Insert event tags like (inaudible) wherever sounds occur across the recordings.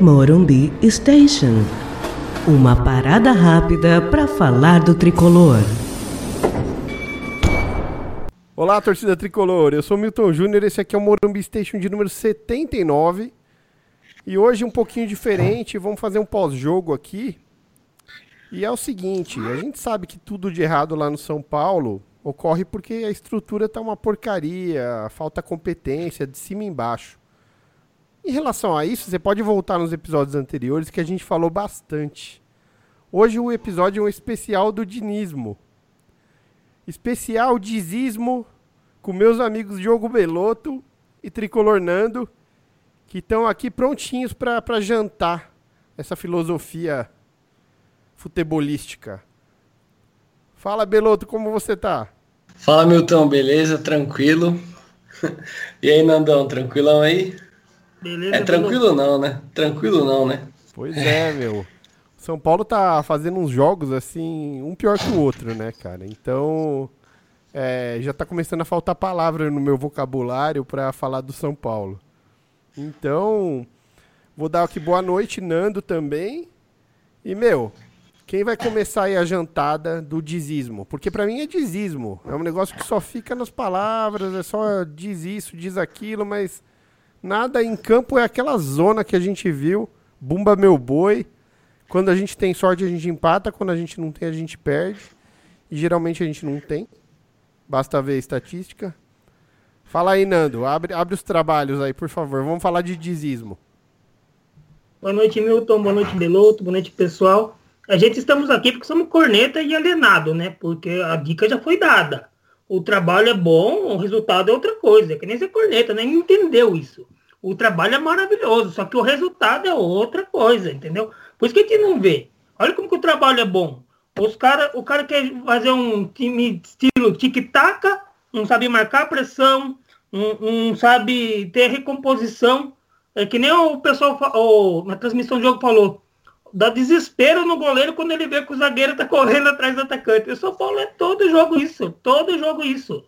Morumbi Station. Uma parada rápida para falar do tricolor. Olá, torcida tricolor. Eu sou Milton Júnior. Esse aqui é o Morumbi Station de número 79. E hoje um pouquinho diferente. Vamos fazer um pós-jogo aqui. E é o seguinte: a gente sabe que tudo de errado lá no São Paulo ocorre porque a estrutura tá uma porcaria, falta competência de cima e embaixo. Em relação a isso, você pode voltar nos episódios anteriores que a gente falou bastante. Hoje o episódio é um especial do dinismo. Especial dizismo com meus amigos Diogo Beloto e Tricolor Nando, que estão aqui prontinhos para jantar essa filosofia futebolística. Fala, Beloto, como você tá? Fala, Milton, beleza? Tranquilo? (laughs) E aí, Nandão, tranquilão aí? Beleza, é tranquilo não, né? Tranquilo não, né? Pois é, meu. São Paulo tá fazendo uns jogos assim, um pior que o outro, né, cara? Então, é, já tá começando a faltar palavra no meu vocabulário para falar do São Paulo. Então, vou dar aqui boa noite, Nando também. E, meu, quem vai começar aí a jantada do dizismo? Porque para mim é dizismo. É um negócio que só fica nas palavras, é só diz isso, diz aquilo, mas Nada em campo é aquela zona que a gente viu. Bumba meu boi. Quando a gente tem sorte, a gente empata. Quando a gente não tem, a gente perde. E geralmente a gente não tem. Basta ver a estatística. Fala aí, Nando. Abre, abre os trabalhos aí, por favor. Vamos falar de dizismo. Boa noite, Milton. Boa noite, Beloto. Boa noite, pessoal. A gente estamos aqui porque somos corneta e alienado, né? Porque a dica já foi dada. O trabalho é bom, o resultado é outra coisa. É que nem ser corneta, nem entendeu isso o trabalho é maravilhoso, só que o resultado é outra coisa, entendeu? Por isso que a gente não vê. Olha como que o trabalho é bom. Os cara, o cara quer fazer um time estilo tic-tac, não sabe marcar pressão, não, não, sabe ter recomposição. É que nem o pessoal o, na transmissão do jogo falou. Dá desespero no goleiro quando ele vê que o zagueiro está correndo atrás do atacante. O São Paulo é todo jogo isso. Todo jogo isso.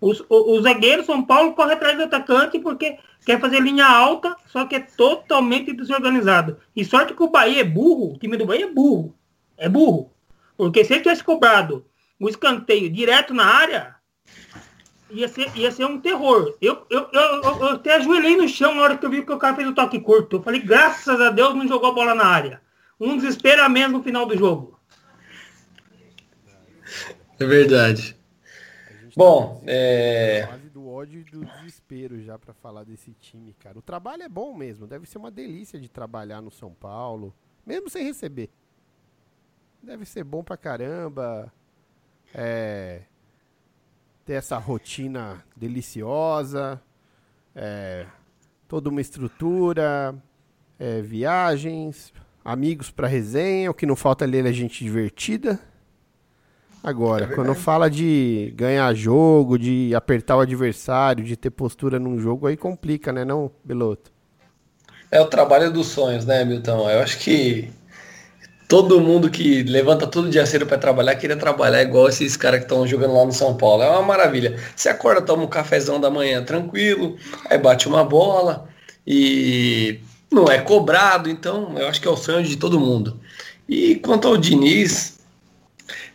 Os, o, o zagueiro São Paulo corre atrás do atacante porque quer fazer linha alta, só que é totalmente desorganizado. E sorte que o Bahia é burro, o time do Bahia é burro. É burro. Porque se ele tivesse cobrado o escanteio direto na área, ia ser, ia ser um terror. Eu, eu, eu, eu até ajoelhei no chão na hora que eu vi que o cara fez o toque curto. Eu falei, graças a Deus não jogou a bola na área. Um desespero a menos no final do jogo. É verdade. Bom, é... Quase do ódio e do desespero já para falar desse time, cara. O trabalho é bom mesmo, deve ser uma delícia de trabalhar no São Paulo, mesmo sem receber. Deve ser bom pra caramba. É... Ter essa rotina deliciosa, é... toda uma estrutura, é... viagens, amigos para resenha. O que não falta ali é gente divertida. Agora, é quando fala de ganhar jogo, de apertar o adversário, de ter postura num jogo, aí complica, né, não, Beloto? É o trabalho dos sonhos, né, Milton? Eu acho que todo mundo que levanta todo dia cedo para trabalhar queria trabalhar igual esses caras que estão jogando lá no São Paulo. É uma maravilha. Você acorda, toma um cafezão da manhã tranquilo, aí bate uma bola e não é cobrado, então eu acho que é o sonho de todo mundo. E quanto ao Diniz,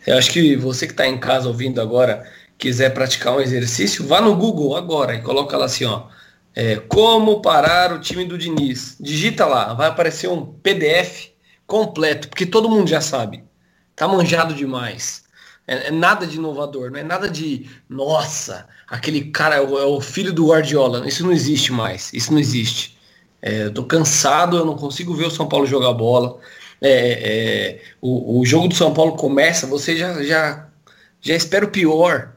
eu acho que você que está em casa ouvindo agora, quiser praticar um exercício, vá no Google agora e coloca lá assim, ó. É, como parar o time do Diniz. Digita lá, vai aparecer um PDF completo, porque todo mundo já sabe. Tá manjado demais. É, é nada de inovador, não é nada de, nossa, aquele cara é o, é o, filho do Guardiola. Isso não existe mais. Isso não existe. É, tô cansado, eu não consigo ver o São Paulo jogar bola é, é, o, o jogo do São Paulo começa, você já, já, já espera o pior.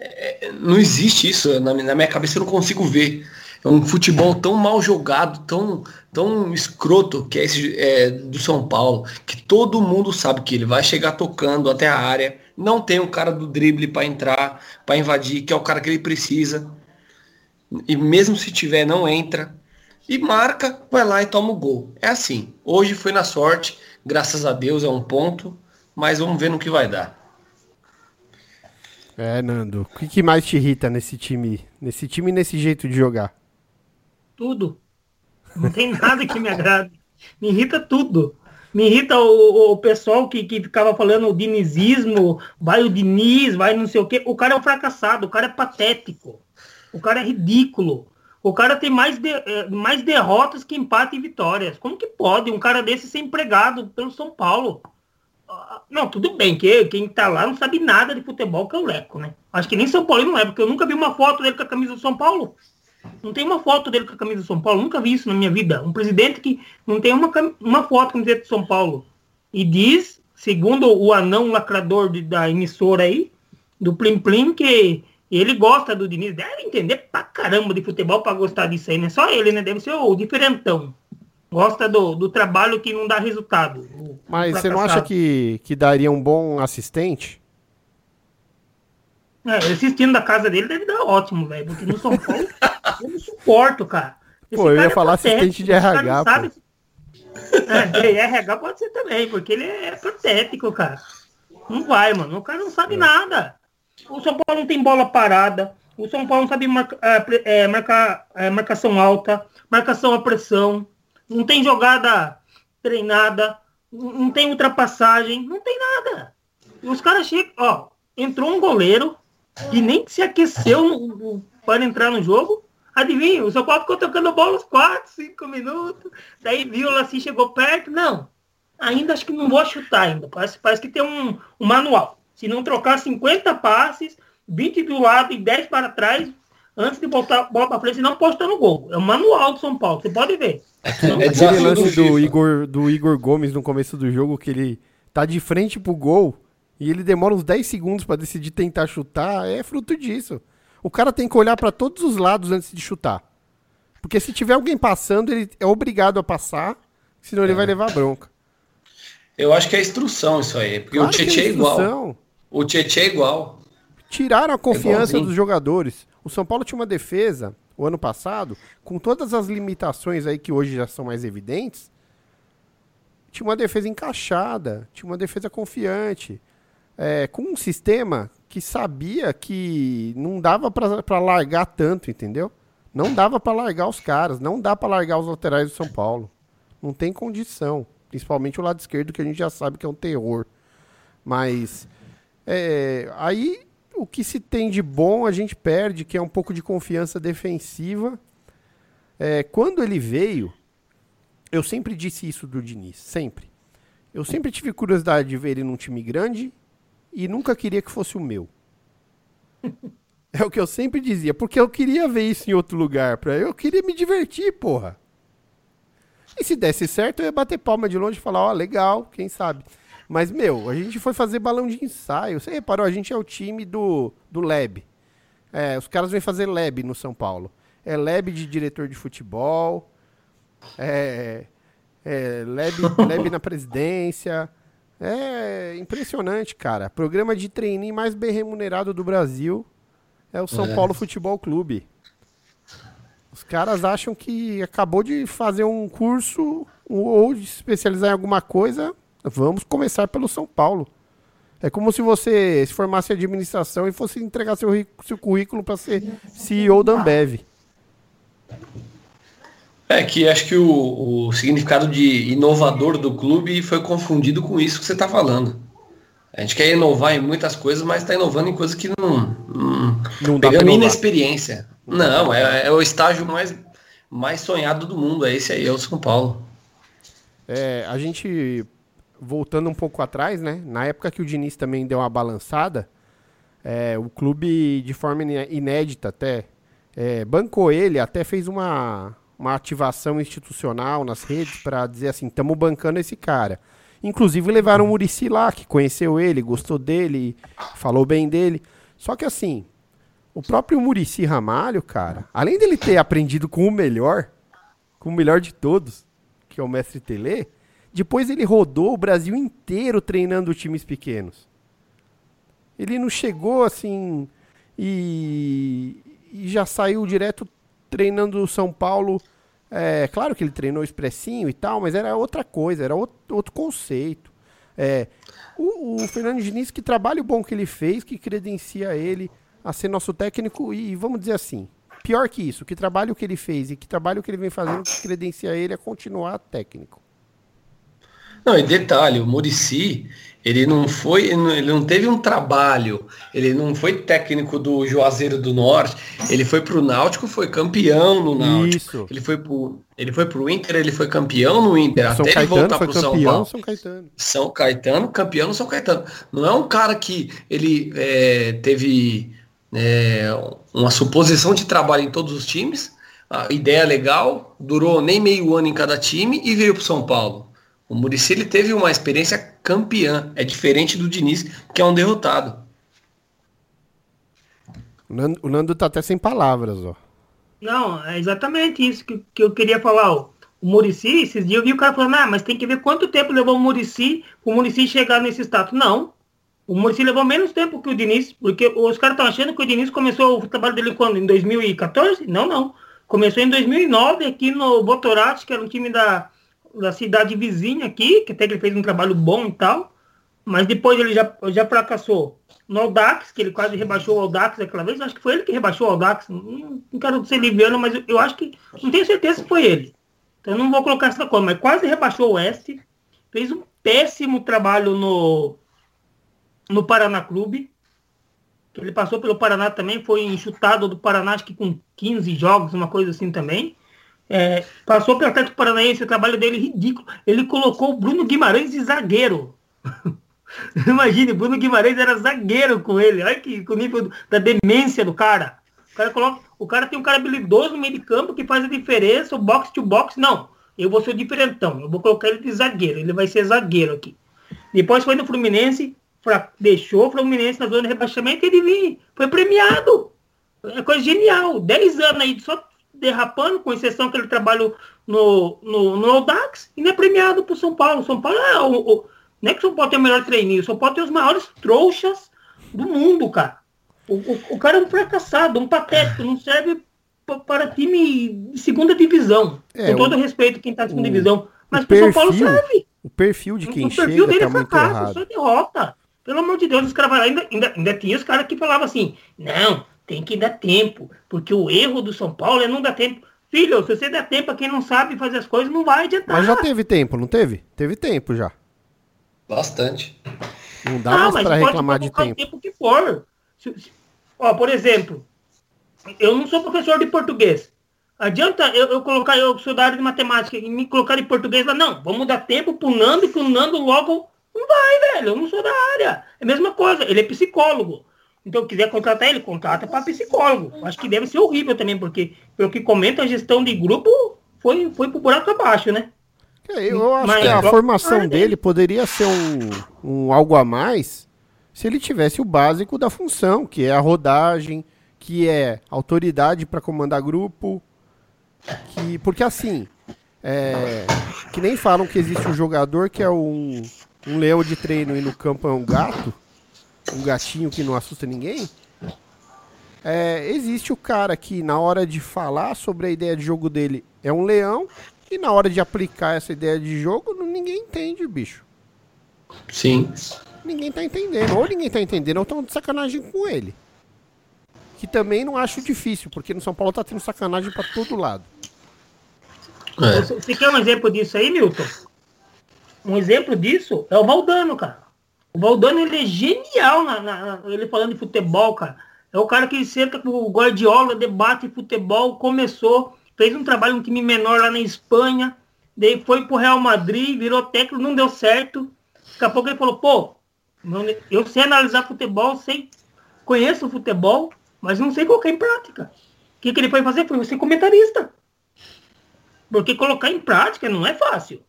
É, é, não existe isso, na, na, minha cabeça eu não consigo ver. É um futebol tão mal jogado, tão, tão escroto que é esse é, do São Paulo, que todo mundo sabe que ele vai chegar tocando até a área, não tem o cara do drible para entrar, para invadir, que é o cara que ele precisa. E mesmo se tiver, não entra e marca, vai lá e toma o gol. É assim. Hoje foi na sorte, graças a Deus é um ponto, mas vamos ver no que vai dar. É, Nando, o que, mais te irrita nesse time, nesse time e nesse jeito de jogar? Tudo. Não tem (laughs) nada que me agrade. Me irrita tudo. Me irrita o, o pessoal que, que ficava falando o dinizismo, vai o Diniz, vai não sei o quê. O cara é um fracassado, o cara é patético. O cara é ridículo. O cara tem mais, de, eh, mais derrotas que empate e vitórias. Como que pode um cara desse ser empregado pelo São Paulo? Ah, não, tudo bem, que quem tá lá não sabe nada de futebol, que é o Leco, né? Acho que nem São Paulo não é, porque eu nunca vi uma foto dele com a camisa do São Paulo. Não tem uma foto dele com a camisa do São Paulo, nunca vi isso na minha vida. Um presidente que não tem uma, uma foto com a camiseta do São Paulo. E diz, segundo o anão lacrador de, da emissora aí, do Plim Plim, que ele gosta do Diniz. Deve entender pra caramba de futebol para gostar disso aí, né? Só ele, né? Deve ser o diferentão. Gosta do, do trabalho que não dá resultado. Mas você não acha que, que daria um bom assistente? É, assistindo da casa dele deve dar ótimo, velho. Porque no São Paulo (laughs) eu não suporto, cara. Esse pô, eu ia é falar patético, assistente de RH, pô. Sabe... (laughs) É, RH pode ser também, porque ele é patético, cara. Não vai, mano. O cara não sabe é. nada. O São Paulo não tem bola parada. O São Paulo não sabe marca, é, marcar é, marcação alta, marcação a pressão. Não tem jogada treinada. Não tem ultrapassagem. Não tem nada. E os caras chegam. Ó, entrou um goleiro e nem se aqueceu para entrar no jogo. Adivinha, o São Paulo ficou tocando bola uns 4, 5 minutos. Daí viu assim, chegou perto. Não, ainda acho que não vou chutar ainda. Parece, parece que tem um, um manual. Se não trocar 50 passes, 20 do lado e 10 para trás, antes de botar bola para frente, não posta no gol. É o manual do São Paulo, você pode ver. é Aquele lance do, do Igor, do Igor Gomes no começo do jogo, que ele tá de frente pro gol e ele demora uns 10 segundos para decidir tentar chutar, é fruto disso. O cara tem que olhar para todos os lados antes de chutar. Porque se tiver alguém passando, ele é obrigado a passar, senão ele é. vai levar bronca. Eu acho que é instrução isso aí, porque claro o Tietchan é, é igual. O Tietchan é igual. Tiraram a confiança é dos jogadores. O São Paulo tinha uma defesa, o ano passado, com todas as limitações aí que hoje já são mais evidentes, tinha uma defesa encaixada, tinha uma defesa confiante é, com um sistema que sabia que não dava para largar tanto, entendeu? Não dava para largar os caras, não dá para largar os laterais do São Paulo. Não tem condição, principalmente o lado esquerdo que a gente já sabe que é um terror. Mas é, aí o que se tem de bom a gente perde, que é um pouco de confiança defensiva. É, quando ele veio, eu sempre disse isso do Diniz, sempre. Eu sempre tive curiosidade de ver ele num time grande e nunca queria que fosse o meu. (laughs) É o que eu sempre dizia, porque eu queria ver isso em outro lugar, pra, eu queria me divertir, porra. E se desse certo, eu ia bater palma de longe e falar, ó, oh, legal, quem sabe. Mas, meu, a gente foi fazer balão de ensaio. Você reparou, a gente é o time do, do Lab. É, os caras vêm fazer Lab no São Paulo. É Lab de diretor de futebol, é, é Lab, (laughs) lab na presidência, é impressionante, cara. Programa de treininho mais bem remunerado do Brasil é o São é. Paulo Futebol Clube. Os caras acham que acabou de fazer um curso ou de especializar em alguma coisa. Vamos começar pelo São Paulo. É como se você se formasse em administração e fosse entregar seu, seu currículo para ser CEO da Ambev. É que acho que o, o significado de inovador do clube foi confundido com isso que você está falando. A gente quer inovar em muitas coisas, mas está inovando em coisas que não. Não, não dá pegando inexperiência. Não, é, é, o estágio mais, mais sonhado do mundo. É esse aí, é o São Paulo. É, a gente, voltando um pouco atrás, né? Na época que o Diniz também deu uma balançada, é, o clube, de forma inédita até, é, bancou ele, até fez uma, uma ativação institucional nas redes para dizer assim, estamos bancando esse cara. Inclusive levaram o Murici lá, que conheceu ele, gostou dele, falou bem dele. Só que assim, o próprio Murici Ramalho, cara, além dele ter aprendido com o melhor, com o melhor de todos, que é o mestre Tele, depois ele rodou o Brasil inteiro treinando times pequenos. Ele não chegou assim e, e já saiu direto treinando o São Paulo é, claro que ele treinou expressinho e tal, mas era outra coisa, era outro, outro conceito. É, o, o, Fernando Diniz, que trabalho bom que ele fez, que credencia ele a ser nosso técnico, e vamos dizer assim, pior que isso, que trabalho que ele fez e que trabalho que ele vem fazendo que credencia ele a continuar técnico. Não, e detalhe, o Murici, ele não foi, ele não teve um trabalho, ele não foi técnico do Juazeiro do Norte, ele foi pro Náutico, foi campeão no Náutico. Isso. Ele foi pro, ele foi pro Inter, ele foi campeão no Inter, São até Caetano ele voltar pro São Paulo. São Caetano. São Caetano, campeão no São Caetano. Não é um cara que ele é, teve é, uma suposição de trabalho em todos os times, a ideia legal, durou nem meio ano em cada time e veio pro São Paulo. O Murici ele teve uma experiência campeã, é diferente do Diniz, que é um derrotado. O Nando, o Nando tá até sem palavras, ó. Não, é exatamente isso que, que eu queria falar. Ó. O Murici, esses dias eu vi o cara falando, ah, mas tem que ver quanto tempo levou o Murici, o Murici chegar nesse status. Não. O Murici levou menos tempo que o Diniz, porque os caras estão achando que o Diniz começou o trabalho dele quando? Em 2014? Não, não. Começou em 2009 aqui no Botorati, que era um time da, da cidade vizinha aqui, que até que ele fez um trabalho bom e tal, mas depois ele já, já fracassou. No Audax, que ele quase rebaixou o Audax aquela vez, acho que foi ele que rebaixou o Audax, não, quero ser liviano, mas eu, acho que, não tenho certeza que foi ele, então não vou colocar essa coisa, mas quase rebaixou o Oeste, fez um péssimo trabalho no, no Paraná Clube, ele passou pelo Paraná também, foi enxutado do Paraná, acho que com 15 jogos, uma coisa assim também, é, passou pelo Atlético Paranaense, o trabalho dele é ridículo. Ele colocou o Bruno Guimarães de zagueiro. (laughs) Imagine, Bruno Guimarães era zagueiro com ele. Olha que o nível da demência do cara. O cara, coloca, o cara tem um cara habilidoso no meio de campo que faz a diferença, o box to box. Não, eu vou ser o diferentão. Eu vou colocar ele de zagueiro. Ele vai ser zagueiro aqui. Depois foi no Fluminense, pra, deixou o Fluminense na zona de rebaixamento e ele foi premiado. É coisa genial. 10 anos aí só derrapando, com exceção que ele trabalha no, no, no Audax, e não é premiado por São Paulo. São Paulo é o, o, não é que São Paulo tem o melhor treininho, São Paulo tem os maiores trouxas do mundo, cara. O, o, o cara é um fracassado, um patético, não serve para time de segunda divisão. É, com todo o, respeito quem está na segunda divisão. Mas para São Paulo serve. O perfil de quem o chega perfil dele tá é fracasso, só derrota. Pelo amor de Deus, os caras ainda, ainda, ainda tinha os caras que falavam assim, não, tem que dar tempo, porque o erro do São Paulo é não dar tempo. Filho, se você der tempo a quem não sabe fazer as coisas, não vai adiantar. Mas já teve tempo, não teve? Teve tempo já. Bastante. Não dá ah, mais pra reclamar de tempo. tempo que for. Se, se, ó, por exemplo, eu não sou professor de português. Adianta eu, eu colocar, eu sou da área de matemática, e me colocar em português lá, não, vamos dar tempo pro Nando, que o Nando logo não vai, velho, eu não sou da área. É a mesma coisa, ele é psicólogo. Então, quiser contratar ele, contrata para psicólogo. Acho que deve ser horrível também, porque, pelo que comenta, a gestão de grupo foi, foi pro buraco abaixo, né? É, eu acho Mas, que a formação ah, dele poderia ser um, um algo a mais se ele tivesse o básico da função, que é a rodagem, que é autoridade para comandar grupo. Que, porque assim, é, que nem falam que existe um jogador que é um, um leão de treino e no campo é um gato um gatinho que não assusta ninguém. É, existe o cara que na hora de falar sobre a ideia de jogo dele é um leão e na hora de aplicar essa ideia de jogo ninguém entende, bicho. Sim. Ninguém tá entendendo. Ou ninguém tá entendendo ou estão de sacanagem com ele. Que também não acho difícil, porque no São Paulo tá tendo sacanagem para todo lado. É. Você quer um exemplo disso aí, Milton? Um exemplo disso é o Valdano, cara. O Valdano, ele é genial, na, na, ele falando de futebol, cara. É o cara que senta com o Guardiola, debate futebol, começou, fez um trabalho um time menor lá na Espanha, daí foi pro Real Madrid, virou técnico, não deu certo. Daqui a pouco ele falou, pô, eu sei analisar futebol, sei, conheço futebol, mas não sei colocar em prática. O que, que ele foi fazer? Foi ser comentarista. Porque colocar em prática não é fácil.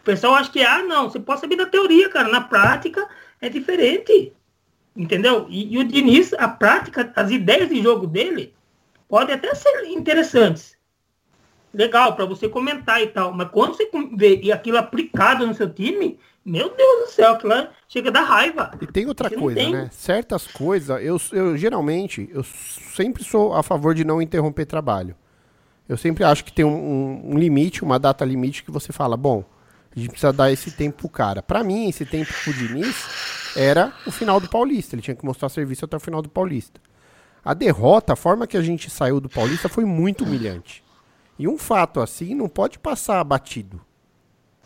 O pessoal acha que, ah, não, você pode saber da teoria, cara. Na prática, é diferente. Entendeu? E, e, o Diniz, a prática, as ideias de jogo dele podem até ser interessantes. Legal, para você comentar e tal. Mas quando você vê e aquilo aplicado no seu time, meu Deus do céu, aquilo chega a dar raiva. E tem outra você coisa, né? Certas coisas, eu, eu geralmente, eu sempre sou a favor de não interromper trabalho. Eu sempre acho que tem um, um, um limite, uma data limite que você fala, bom, a gente precisa dar esse tempo pro cara. Para mim, esse tempo pro Diniz era o final do Paulista. Ele tinha que mostrar serviço até o final do Paulista. A derrota, a forma que a gente saiu do Paulista foi muito humilhante. E um fato assim não pode passar batido.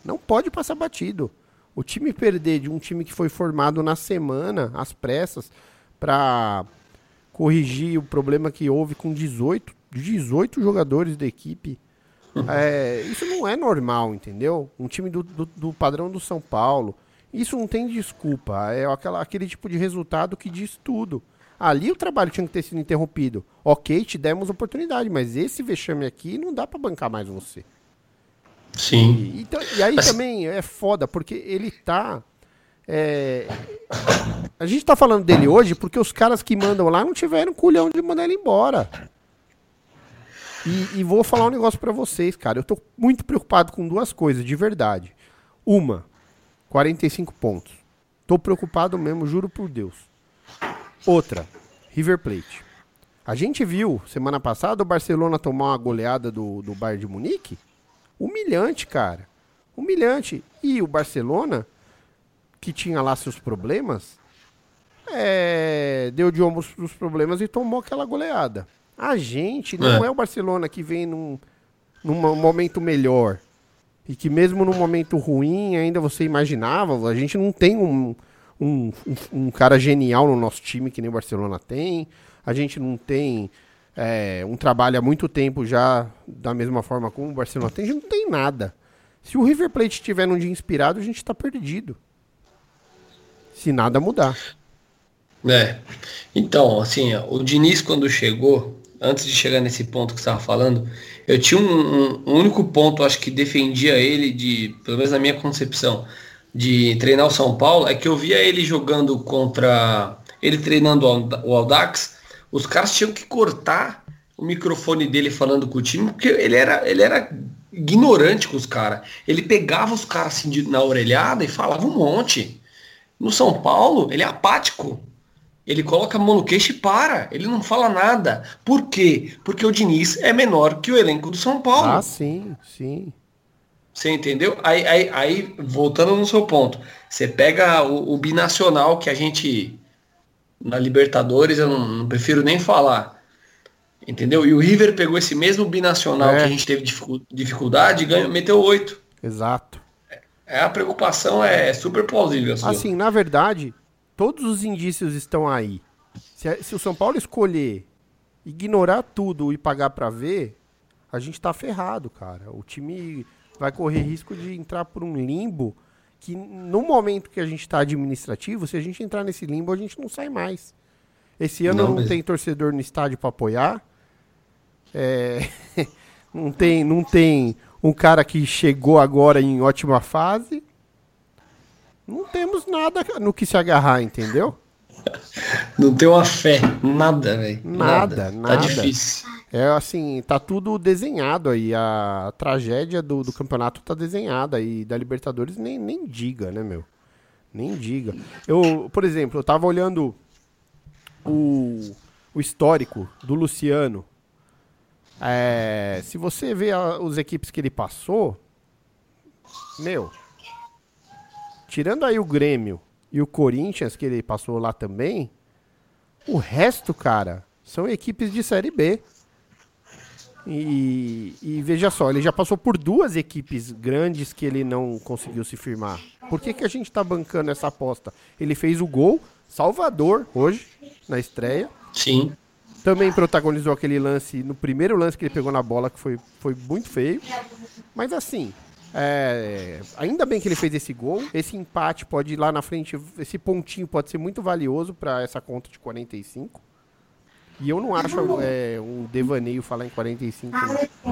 Não pode passar batido. O time perder de um time que foi formado na semana, às pressas, para corrigir o problema que houve com 18, 18 jogadores da equipe. (laughs) É, isso não é normal, entendeu? Um time do, do, do, padrão do São Paulo. Isso não tem desculpa. É aquela, aquele tipo de resultado que diz tudo. Ali o trabalho tinha que ter sido interrompido. Ok, te demos oportunidade, mas esse vexame aqui não dá para bancar mais você. Sim. E, então, e aí mas... também é foda, porque ele tá. É... A gente tá falando dele hoje porque os caras que mandam lá não tiveram culhão de mandar ele embora. E, e vou falar um negócio para vocês, cara. Eu tô muito preocupado com duas coisas, de verdade. Uma, 45 pontos. Tô preocupado mesmo, juro por Deus. Outra, River Plate. A gente viu semana passada o Barcelona tomar uma goleada do, do Bayern de Munique. Humilhante, cara. Humilhante. E o Barcelona, que tinha lá seus problemas, é, deu de ombros os problemas e tomou aquela goleada. A gente não é, é o Barcelona que vem num, num momento melhor. E que mesmo num momento ruim ainda você imaginava, a gente não tem um, um, um, um cara genial no nosso time que nem o Barcelona tem. A gente não tem é, um trabalho há muito tempo já da mesma forma como o Barcelona tem. A gente não tem nada. Se o River Plate estiver num dia inspirado, a gente está perdido. Se nada mudar. É. Então, assim, o Diniz quando chegou, antes de chegar nesse ponto que você estava falando, eu tinha um, um, único ponto, acho que defendia ele, de, pelo menos na minha concepção, de treinar o São Paulo, é que eu via ele jogando contra. ele treinando o Aldax, os caras tinham que cortar o microfone dele falando com o time, porque ele era, ele era ignorante com os caras. Ele pegava os caras assim de, na orelhada e falava um monte. No São Paulo, ele é apático. Ele coloca a mão no queixo e para. Ele não fala nada. Por quê? Porque o Diniz é menor que o elenco do São Paulo. Ah, sim, sim. Você entendeu? Aí, aí, aí voltando no seu ponto, você pega o, o, binacional que a gente na Libertadores eu não, não, prefiro nem falar. Entendeu? E o River pegou esse mesmo binacional é. que a gente teve dificuldade e ganhou, meteu oito. Exato. É, a preocupação é super plausível. Assim, na verdade, todos os indícios estão aí. Se, se o São Paulo escolher ignorar tudo e pagar para ver, a gente tá ferrado, cara. O time vai correr risco de entrar por um limbo que no momento que a gente está administrativo, se a gente entrar nesse limbo, a gente não sai mais. Esse ano não, não tem torcedor no estádio para apoiar. É, (laughs) não tem, não tem um cara que chegou agora em ótima fase não temos nada no que se agarrar, entendeu? Não tem uma fé, nada, velho. Nada, nada, nada. Tá difícil. É assim, tá tudo desenhado aí. A tragédia do, do campeonato tá desenhada aí. Da Libertadores nem, nem diga, né, meu? Nem diga. Eu, por exemplo, eu tava olhando o, o histórico do Luciano. É, se você vê a, os equipes que ele passou, meu, tirando aí o Grêmio e o Corinthians, que ele passou lá também, o resto, cara, são equipes de Série B. E, e, veja só, ele já passou por duas equipes grandes que ele não conseguiu se firmar. Por que, que a gente está bancando essa aposta? Ele fez o gol, Salvador, hoje, na estreia. Sim. Também protagonizou aquele lance, no primeiro lance que ele pegou na bola, que foi, foi muito feio. Mas assim, é, ainda bem que ele fez esse gol. Esse empate pode ir lá na frente, esse pontinho pode ser muito valioso para essa conta de 45. E eu não acho é, um devaneio falar em 45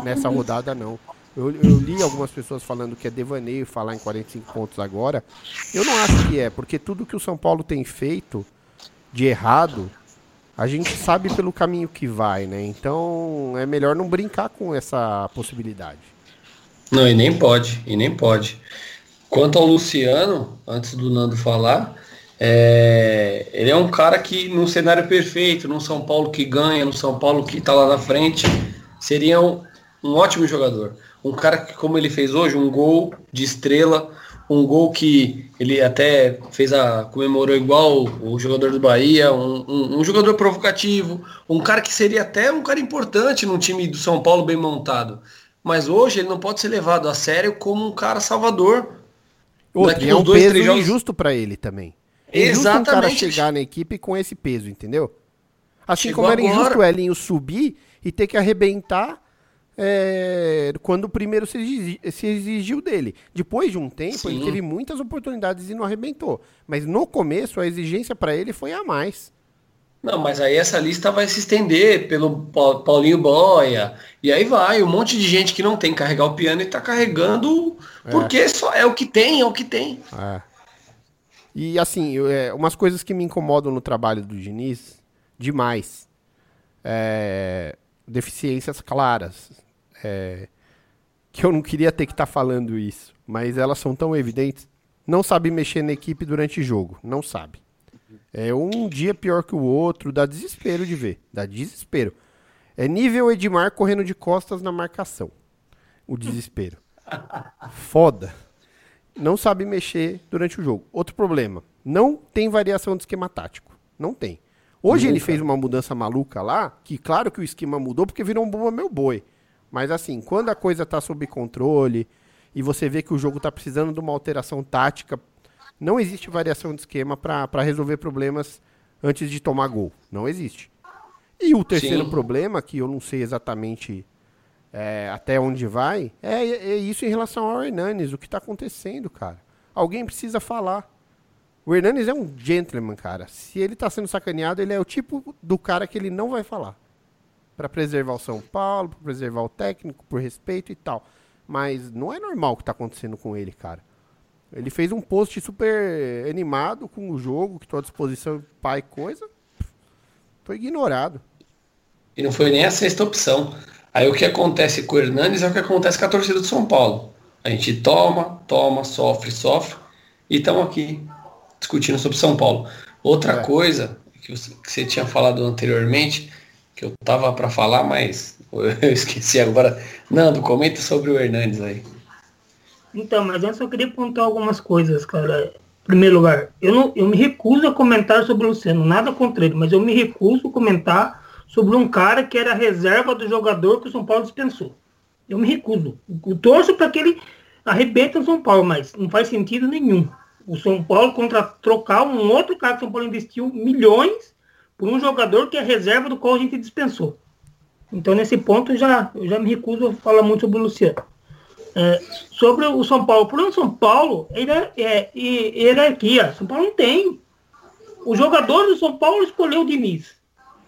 nessa rodada, não. Eu, eu, li algumas pessoas falando que é devaneio falar em 45 pontos agora. Eu não acho que é, porque tudo que o São Paulo tem feito de errado, a gente sabe pelo caminho que vai, né? Então é melhor não brincar com essa possibilidade. Não, e nem pode, e nem pode. Quanto ao Luciano, antes do Nando falar, é, ele é um cara que no cenário perfeito, no São Paulo que ganha, no São Paulo que está lá na frente, seria um, um, ótimo jogador. Um cara que, como ele fez hoje, um gol de estrela, um gol que ele até fez a. comemorou igual o jogador do Bahia, um, um, um jogador provocativo, um cara que seria até um cara importante num time do São Paulo bem montado. Mas hoje ele não pode ser levado a sério como um cara salvador. Outro, Daqui é um dois, peso jogos- injusto pra ele também. É injusto um cara Exatamente. chegar na equipe com esse peso, entendeu? Assim Chegou como era injusto agora. o Elinho subir e ter que arrebentar é, quando o primeiro se, exigi- se exigiu dele. Depois de um tempo, ele Sim. teve muitas oportunidades e não arrebentou. Mas no começo, a exigência pra ele foi a mais. Não, mas aí essa lista vai se estender pelo Pa- Paulinho Boia. E aí vai, um monte de gente que não tem que carregar o piano e tá carregando porque só é o que tem, é o que tem. É. E assim, eu- é, umas coisas que me incomodam no trabalho do Diniz, demais. É, deficiências claras. É, que eu não queria ter que estar falando isso, mas elas são tão evidentes. Não sabe mexer na equipe durante jogo, não sabe. É um dia pior que o outro, dá desespero de ver, dá desespero. É nível Edmar correndo de costas na marcação. O desespero. Foda não sabe mexer durante o jogo. Outro problema, não tem variação de esquema tático. Não tem. Hoje ele fez uma mudança maluca lá, que claro que o esquema mudou porque virou um bomba meu boi. Mas assim, quando a coisa tá sob controle e você vê que o jogo tá precisando de uma alteração tática, não existe variação de esquema para resolver problemas antes de tomar gol. Não existe. E o terceiro Sim. problema, que eu não sei exatamente é, até onde vai, é, é isso em relação ao Hernanes, o que tá acontecendo, cara. Alguém precisa falar. O Hernanes é um gentleman, cara. Se ele tá sendo sacaneado, ele é o tipo do cara que ele não vai falar. Pra preservar o São Paulo, pra preservar o técnico, por respeito e tal. Mas não é normal o que tá acontecendo com ele, cara. Ele fez um post super animado com o jogo, que tô à disposição, pai, coisa. Foi ignorado. E não foi nem a sexta opção. Aí o que acontece com o Hernanes é o que acontece com a torcida do São Paulo. A gente toma, toma, sofre, sofre. E estamos aqui discutindo sobre São Paulo. Outra É. coisa que você, que você tinha falado anteriormente, que eu tava para falar, mas (laughs) eu esqueci agora. Nando, comenta sobre o Hernandes aí. Então, mas antes eu queria pontuar algumas coisas, cara. Em primeiro lugar, eu, não, eu me recuso a comentar sobre o Luciano, nada contra ele, mas eu me recuso a comentar sobre um cara que era reserva do jogador que o São Paulo dispensou. Eu me recuso. Eu torço para que ele arrebente o São Paulo, mas não faz sentido nenhum. O São Paulo contra trocar um outro cara que o São Paulo investiu milhões por um jogador que é reserva do qual a gente dispensou. Então, nesse ponto, eu já, eu já me recuso a falar muito sobre o Luciano. É, sobre o São Paulo. Por um São Paulo, ele é, é, hierarquia. São Paulo não tem. Os jogadores do São Paulo escolheu o Diniz.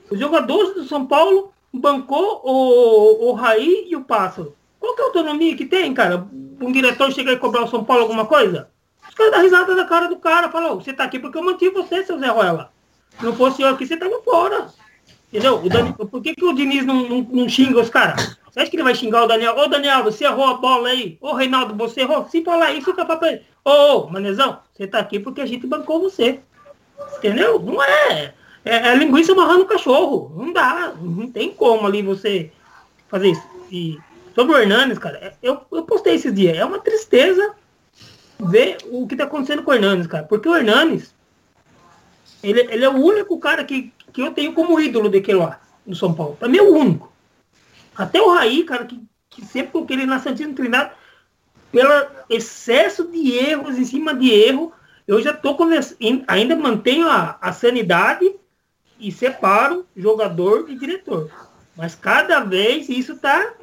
Os jogadores do São Paulo bancou o, o Raí e o Pássaro. Qual que é a autonomia que tem, cara? Um diretor chegar e cobrar o São Paulo alguma coisa? Os caras dão risada da cara do cara. Falam, você tá aqui porque eu mantive você, seu Zé Ruela. Se não fosse eu aqui, você tava fora. Entendeu? O Dani, por que, que o Diniz não, não, não xinga os caras? Você acha que ele vai xingar o Daniel? Ô Daniel, você errou a bola aí. Ô Reinaldo, você errou. Se falar aí, fica pra ele. Ô, ô, Manezão, você tá aqui porque a gente bancou você. Entendeu? Não é. É, é linguiça amarrando o cachorro. Não dá. Não tem como ali você fazer isso. E sobre o Hernanes, cara, é- eu, eu postei esses dias. É uma tristeza ver o que tá acontecendo com o Hernanes, cara. Porque o Hernanes, ele, ele é o único cara que, que eu tenho como ídolo daquele lá, no São Paulo. Pra mim é o único. Até o Raí, cara, que, que sempre com ele na Santina treinado, pelo excesso de erros em cima de erro, eu já tô conversando, ainda mantenho a, a sanidade e separo jogador e diretor. Mas cada vez isso tá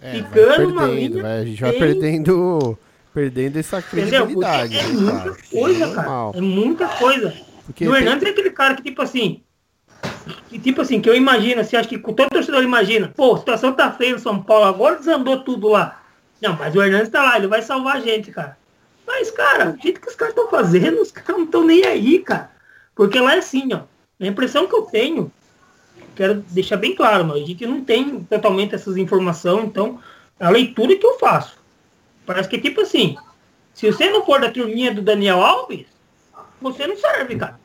É, ficando uma linha vai- a gente vai bem- perdendo, perdendo essa credibilidade. é né, muita cara? coisa, Normal. cara. É muita coisa. Porque e o tem- Hernandes é aquele cara que, tipo assim, que, tipo assim, que eu imagino, assim, acho que todo torcedor imagina, pô, a situação tá feia no São Paulo, agora desandou tudo lá. Não, mas o Hernandes tá lá, ele vai salvar a gente, cara. Mas, cara, o jeito que os caras estão fazendo, os caras não estão nem aí, cara. Porque lá é assim, ó. A impressão que eu tenho, quero deixar bem claro, mas a gente não tem totalmente essas informações, então a leitura que eu faço. Parece que tipo assim, se você não for da turminha do Daniel Alves, você não serve, cara.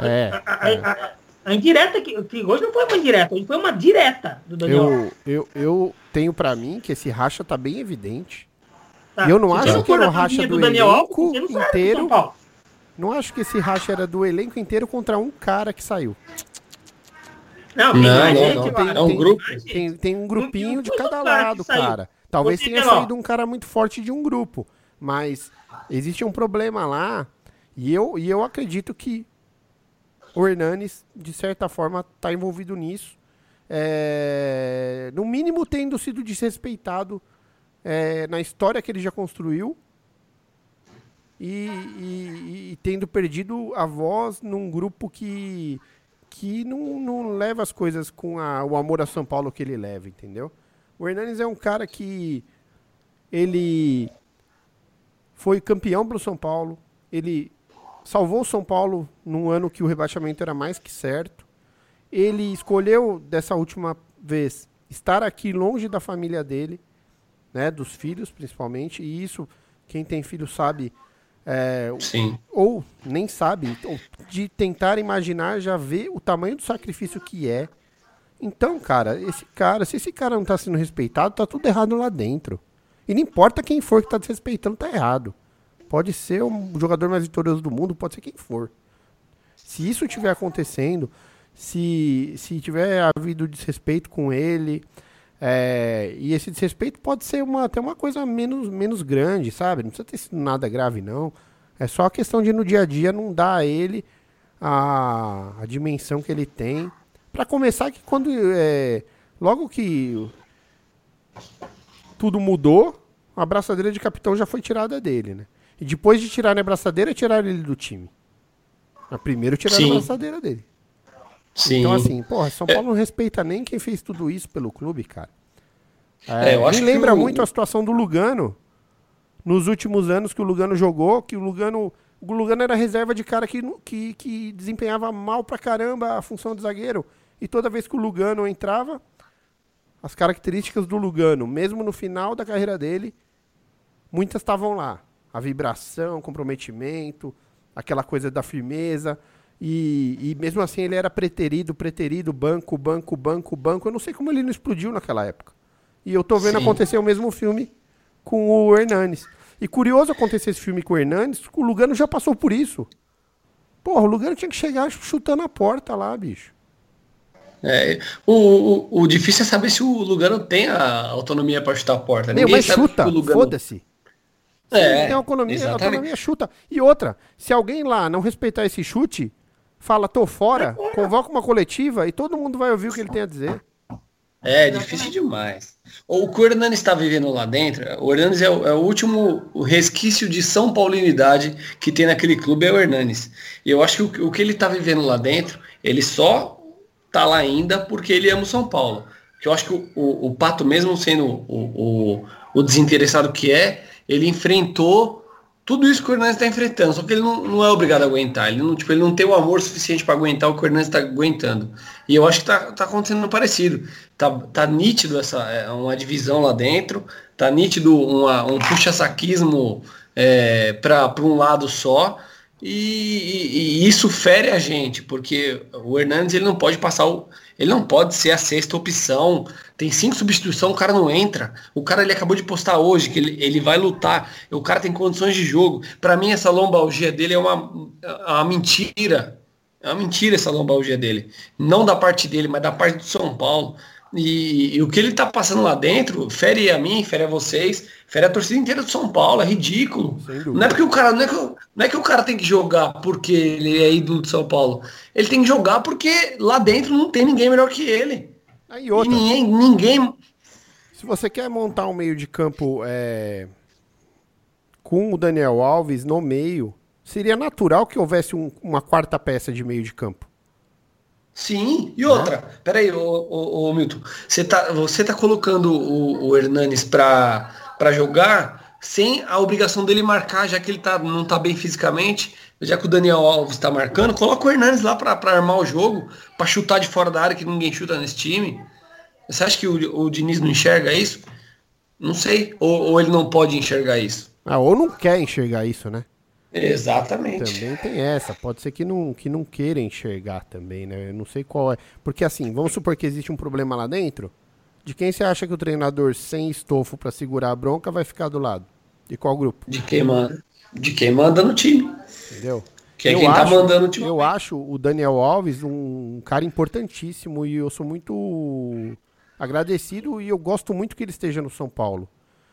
É, A, a- a- a indireta que, que hoje não foi uma indireta, hoje foi uma direta do Daniel Alves. eu, eu, eu tenho pra mim que esse racha tá bem evidente. tá? e eu não Se acho você que era o racha turminha do Daniel Alves, elenco não pro inteiro. São Paulo. Não acho que esse racha era do elenco inteiro contra um cara que saiu. Não, tem Não, mais não, gente não. lá. É um tem, grupo. Tem, tem um grupinho de Não, cada lado, cara. Talvez tenha saído um cara muito forte de um grupo. Mas existe um problema lá e eu, e eu acredito que o Hernanes, de certa forma, está envolvido nisso. É, no mínimo tendo sido desrespeitado é, na história que ele já construiu e, e, e, tendo perdido a voz num grupo que, que não, não leva as coisas com a, o amor a São Paulo que ele leva, entendeu? O Hernanes é um cara que ele foi campeão pelo São Paulo, ele salvou o São Paulo num ano que o rebaixamento era mais que certo. Ele escolheu dessa última vez estar aqui longe da família dele, né, dos filhos principalmente, e isso quem tem filho sabe é, Sim. Ou nem sabe, ou de tentar imaginar, já ver o tamanho do sacrifício que é. Então, cara, esse cara, se esse cara não tá sendo respeitado, tá tudo errado lá dentro. E não importa quem for que tá desrespeitando, tá errado. Pode ser o jogador mais vitorioso do mundo, pode ser quem for. Se isso estiver acontecendo, se, se tiver havido desrespeito com ele, é, e esse desrespeito pode ser uma, até uma coisa menos, menos grande, sabe? Não precisa ter sido nada grave, não. É só a questão de no dia a dia não dar a ele a, a dimensão que ele tem. Para começar, que quando. É, logo que tudo mudou, a abraçadeira de capitão já foi tirada dele, né? E depois de tirar a abraçadeira, tiraram ele do time. Mas primeiro tiraram Sim. a abraçadeira dele. Sim. Então, assim, porra, São Paulo é... não respeita nem quem fez tudo isso pelo clube, cara. É, é, me lembra muito a situação do Lugano. Nos últimos anos que o Lugano jogou, que o Lugano. O Lugano era reserva de cara que, que, que desempenhava mal pra caramba a função de zagueiro. E toda vez que o Lugano entrava, as características do Lugano, mesmo no final da carreira dele, muitas estavam lá. A vibração, comprometimento, aquela coisa da firmeza. E, e, mesmo assim ele era preterido, preterido, banco, banco, banco, banco. Eu não sei como ele não explodiu naquela época. E eu tô vendo Sim. acontecer o mesmo filme com o Hernanes. E curioso acontecer esse filme com o Hernanes, o Lugano já passou por isso. Porra, o Lugano tinha que chegar chutando a porta lá, bicho. É, o, o, o, difícil é saber se o Lugano tem a autonomia para chutar a porta. Meu, mas chuta, Lugano... foda-se. É, tem autonomia, autonomia chuta. E outra, se alguém lá não respeitar esse chute, fala, tô fora, convoca uma coletiva e todo mundo vai ouvir o que ele tem a dizer. É, difícil demais. O que o Hernandes está vivendo lá dentro, o Hernandes é o, é o, último resquício de São Paulinidade que tem naquele clube, é o Hernandes. E eu acho que o, o que ele está vivendo lá dentro, ele só tá lá ainda porque ele ama o São Paulo. Que eu acho que o, o, o Pato, mesmo sendo o, o, desinteressado que é, ele enfrentou tudo isso que o Hernandes está enfrentando, só que ele não, não, é obrigado a aguentar. Ele não, tipo, ele não tem o amor suficiente para aguentar o que o Hernandes está aguentando. E eu acho que está tá acontecendo parecido. Tá, tá nítido essa é, uma divisão lá dentro, tá nítido uma, um puxa-saquismo é, para um lado só. E, e, e, isso fere a gente, porque o Hernandes ele não pode passar o, ele não pode ser a sexta opção. Tem cinco substituições, o cara não entra. O cara ele acabou de postar hoje que ele, ele vai lutar. O cara tem condições de jogo. Para mim, essa lombalgia dele é uma, é uma mentira. É uma mentira essa lombalgia dele. Não da parte dele, mas da parte do São Paulo. E, e, o que ele tá passando lá dentro fere a mim, fere a vocês, fere a torcida inteira do São Paulo, é ridículo. Não é porque o cara, não é, que, não é que o cara tem que jogar porque ele é ídolo do São Paulo. Ele tem que jogar porque lá dentro não tem ninguém melhor que ele. Aí outra, ninguém, ninguém. Se você quer montar um meio de campo é, com o Daniel Alves no meio, seria natural que houvesse um, uma quarta peça de meio de campo. Sim, e outra, ah. peraí, ô, ô, ô, Milton, você tá, você tá colocando o, o Hernanes pra, pra jogar sem a obrigação dele marcar, já que ele tá, não tá bem fisicamente, já que o Daniel Alves tá marcando, coloca o Hernanes lá pra, pra armar o jogo, pra chutar de fora da área que ninguém chuta nesse time. Você acha que o, o Diniz não enxerga isso? Não sei, ou, ou ele não pode enxergar isso. Ah, ou não quer enxergar isso, né? Exatamente. Também tem essa. Pode ser que não, que não queira enxergar também, né? Eu não sei qual é. Porque assim, vamos supor que existe um problema lá dentro. De quem você acha que o treinador sem estofo para segurar a bronca vai ficar do lado? De qual grupo? De quem manda. De quem manda no time. Entendeu? Que é eu quem tá acho, tá mandando o time. Eu acho o Daniel Alves um cara importantíssimo e eu sou muito agradecido e eu gosto muito que ele esteja no São Paulo.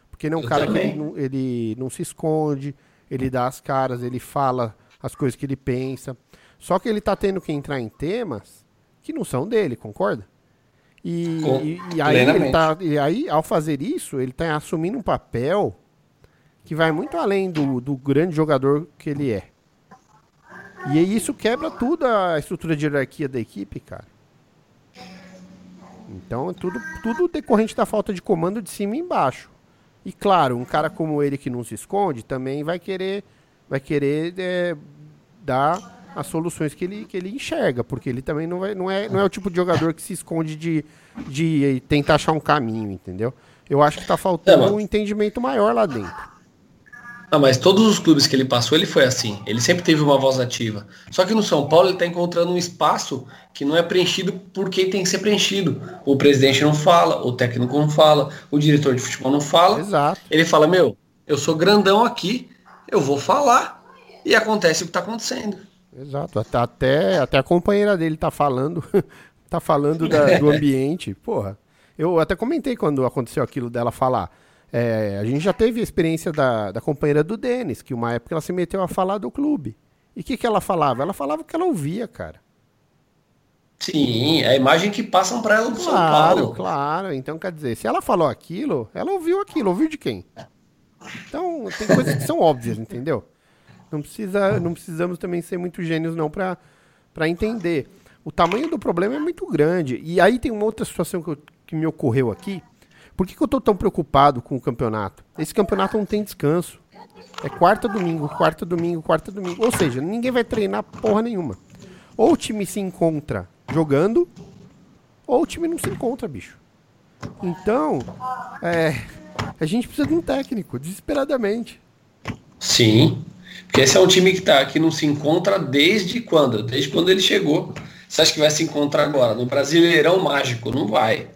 Porque ele é um Eu cara também. que ele não, ele não se esconde, ele dá as caras, ele fala as coisas que ele pensa. Só que ele tá tendo que entrar em temas que não são dele, concorda? E, Com- e- e aí, ele tá, e aí, ao fazer isso, ele tá assumindo um papel que vai muito além do, do grande jogador que ele é. E isso quebra tudo a estrutura de hierarquia da equipe, cara. Então é tudo, tudo decorrente da falta de comando de cima e embaixo. E claro, um cara como ele que não se esconde também vai querer, vai querer é, dar as soluções que ele, que ele enxerga, porque ele também não, vai, não, é, não é o tipo de jogador que se esconde de, de tentar achar um caminho, entendeu? Eu acho que tá faltando um entendimento maior lá dentro. Ah, mas todos os clubes que ele passou, ele foi assim. Ele sempre teve uma voz ativa. Só que no São Paulo ele está encontrando um espaço que não é preenchido por quem tem que ser preenchido. O presidente não fala, o técnico não fala, o diretor de futebol não fala. Exato. Ele fala, meu, eu sou grandão aqui, eu vou falar. E acontece o que está acontecendo. Exato, até, até, a companheira dele tá falando, (laughs) tá falando da- do (laughs) ambiente. Porra, eu até comentei quando aconteceu aquilo dela falar. É, a gente já teve a experiência da, da companheira do Denis, que uma época ela se meteu a falar do clube. E o que, que ela falava? Ela falava o que ela ouvia, cara. Sim, é a imagem que passam para ela do São Claro, Paulo. claro. Então, quer dizer, se ela falou aquilo, ela ouviu aquilo. Ouviu de quem? Então, tem coisas que são óbvias, entendeu? Não, precisa, não precisamos também ser muito gênios, não, pra entender. O tamanho do problema é muito grande. E aí tem uma outra situação que, eu- que me ocorreu aqui. Por que, que eu tô tão preocupado com o campeonato? Esse campeonato não tem descanso. É quarta domingo, quarta domingo, quarta domingo. Ou seja, ninguém vai treinar porra nenhuma. Ou o time se encontra jogando, ou o time não se encontra, bicho. Então, é, a gente precisa de um técnico, desesperadamente. Sim, porque esse é um time que, tá, que não se encontra desde quando? Desde quando ele chegou. Você acha que vai se encontrar agora? No Brasileirão Mágico? Não vai.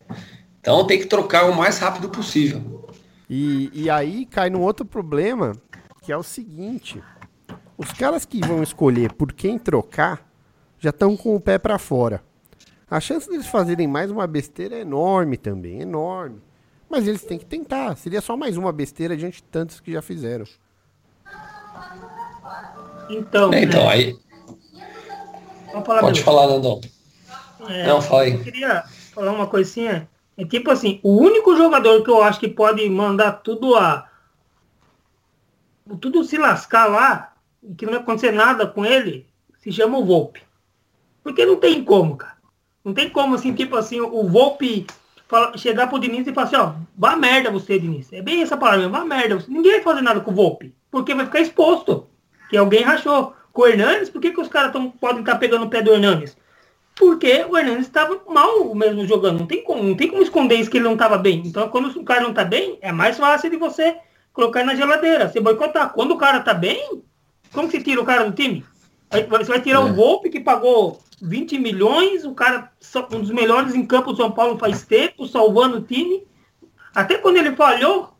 Então tem que trocar o mais rápido possível. E, e aí cai num outro problema, que é o seguinte: os caras que vão escolher por quem trocar já estão com o pé pra fora. A chance deles fazerem mais uma besteira é enorme também, enorme. Mas eles têm que tentar. Seria só mais uma besteira diante de tantos que já fizeram. Então, É, então, né, aí. falar Pode mesmo. falar, Nandão. É, Não, fala aí. Eu queria falar uma coisinha. É tipo assim, o único jogador que eu acho que pode mandar tudo a. Tudo se lascar lá, e que não vai acontecer nada com ele, se chama o Volpe. Porque não tem como, cara. Não tem como, assim, tipo assim, o Volpe fala- chegar pro Diniz e falar assim, ó, vá merda você, Diniz. É bem essa palavra, vá merda você. Ninguém vai fazer nada com o Volpe. Porque vai ficar exposto. Que alguém rachou. Com o Hernandes, por que, que os caras podem estar pegando o pé do Hernandes? Porque o Hernandes estava mal mesmo jogando. Não tem como, não tem como esconder isso que ele não estava bem. Então, quando o cara não está bem, é mais fácil de você colocar na geladeira, você boicotar. Quando o cara está bem, como você tira o cara do time? Você vai tirar É. o Volpe, que pagou 20 milhões, o cara, um dos melhores em campo do São Paulo faz tempo, salvando o time. Até quando ele falhou,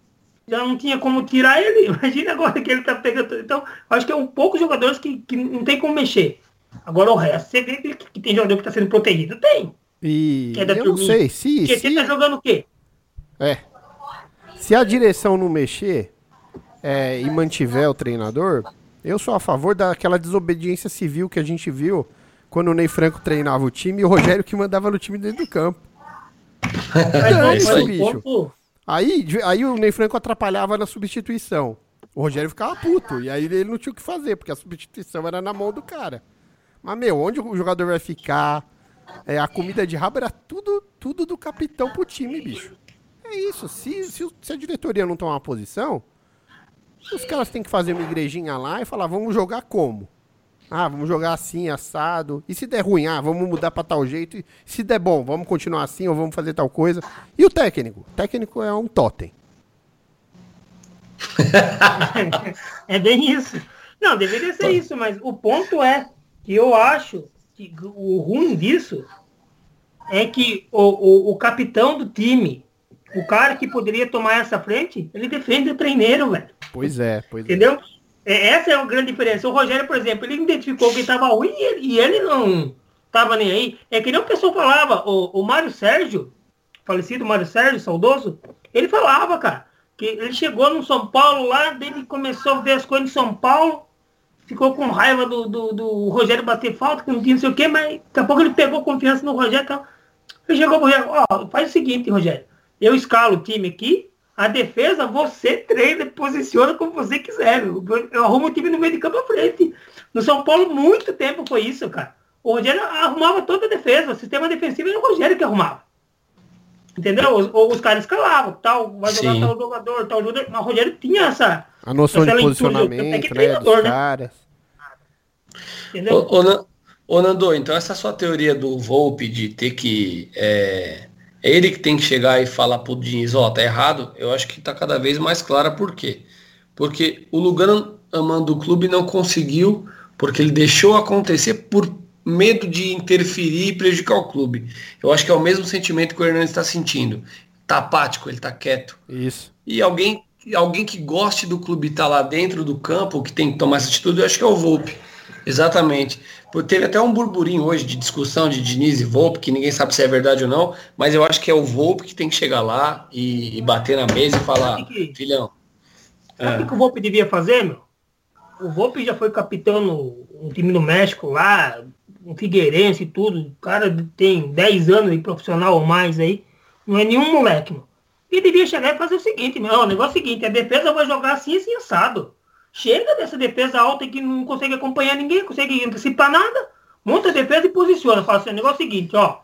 já não tinha como tirar ele. (laughs) Imagina agora que ele tá pegando. Então, acho que é um poucos jogadores que, que não tem como mexer. Agora o resto, você vê que, tem jogador que está sendo protegido. Tem. E é eu não turminha. sei, se, Porque se, você tá jogando o quê? É. Se a direção não mexer é, e mantiver o treinador, eu sou a favor daquela desobediência civil que a gente viu quando o Ney Franco treinava o time e o Rogério que mandava no time dentro do campo. Mas É não, isso mas aí, o bicho. Aí, aí o Ney Franco atrapalhava na substituição. O Rogério ficava puto. E aí ele não tinha o que fazer, porque a substituição era na mão do cara. Mas, meu, onde o jogador vai ficar? É, a comida de rabo era tudo, tudo do capitão pro time, bicho. É isso. Se, se, se a diretoria não tomar uma posição, os caras têm que fazer uma igrejinha lá e falar, vamos jogar como? Ah, vamos jogar assim, assado. E se der ruim, ah, vamos mudar pra tal jeito. E se der bom, vamos continuar assim ou vamos fazer tal coisa. E o técnico? O técnico é um totem. (laughs) É bem isso. Não, deveria ser isso, mas o ponto é que eu acho que o ruim disso é que o, o, o capitão do time, o cara que poderia tomar essa frente, ele defende o treineiro, velho. Pois é, pois é. Entendeu? É, essa é a grande diferença. O Rogério, por exemplo, ele identificou que estava ruim e ele, e ele não estava nem aí. É que nem o pessoal falava, o, o Mário Sérgio, falecido Mário Sérgio, saudoso, ele falava, cara, Que ele chegou no São Paulo lá, dele começou a ver as coisas em São Paulo, ficou com raiva do, do, do Rogério bater falta, que não tinha não sei o quê, mas daqui a pouco ele pegou confiança no Rogério. Então, ele chegou pro Rogério, ó, faz o seguinte, Rogério, eu escalo o time aqui, a defesa você treina posiciona como você quiser. Eu, eu arrumo o time no meio de campo à frente. No São Paulo, muito tempo foi isso, cara. O Rogério arrumava toda a defesa, o sistema defensivo era o Rogério que arrumava. Entendeu? Ou os caras escalavam, tal, vai jogar Sim. tal jogador, tal jogador. Mas o Rogério tinha essa. A noção essa de leitura, posicionamento, que né, dos né? caras. Entendeu? Ô, ô, Nan- ô, Nando, então essa sua teoria do Volpe de ter que. É, é ele que tem que chegar e falar pro Diniz, ó, tá errado, eu acho que tá cada vez mais clara por quê. Porque o Lugano amando o clube não conseguiu, porque ele deixou acontecer por medo de interferir e prejudicar o clube. Eu acho que é o mesmo sentimento que o Hernandes está sentindo. Tá apático, ele tá quieto. Isso. E alguém, alguém que goste do clube estar lá dentro do campo, que tem que tomar essa atitude, eu acho que é o Volpe. Exatamente. Teve até um burburinho hoje de discussão de Diniz e Volpe, que ninguém sabe se é verdade ou não, mas eu acho que é o Volpe que tem que chegar lá e, e bater na mesa e falar, que- filhão. Sabe o É. que o Volpe devia fazer, meu? O Volpe já foi capitão no um time no México lá, um Figueirense e tudo. O cara tem 10 anos de profissional ou mais aí. Não é nenhum moleque, meu. E devia chegar e fazer o seguinte, meu. O negócio é o seguinte, a defesa vai jogar assim, assim, assado. Chega dessa defesa alta que não consegue acompanhar ninguém, consegue antecipar nada. Monta a defesa e posiciona. Fala assim, o negócio é o seguinte, ó.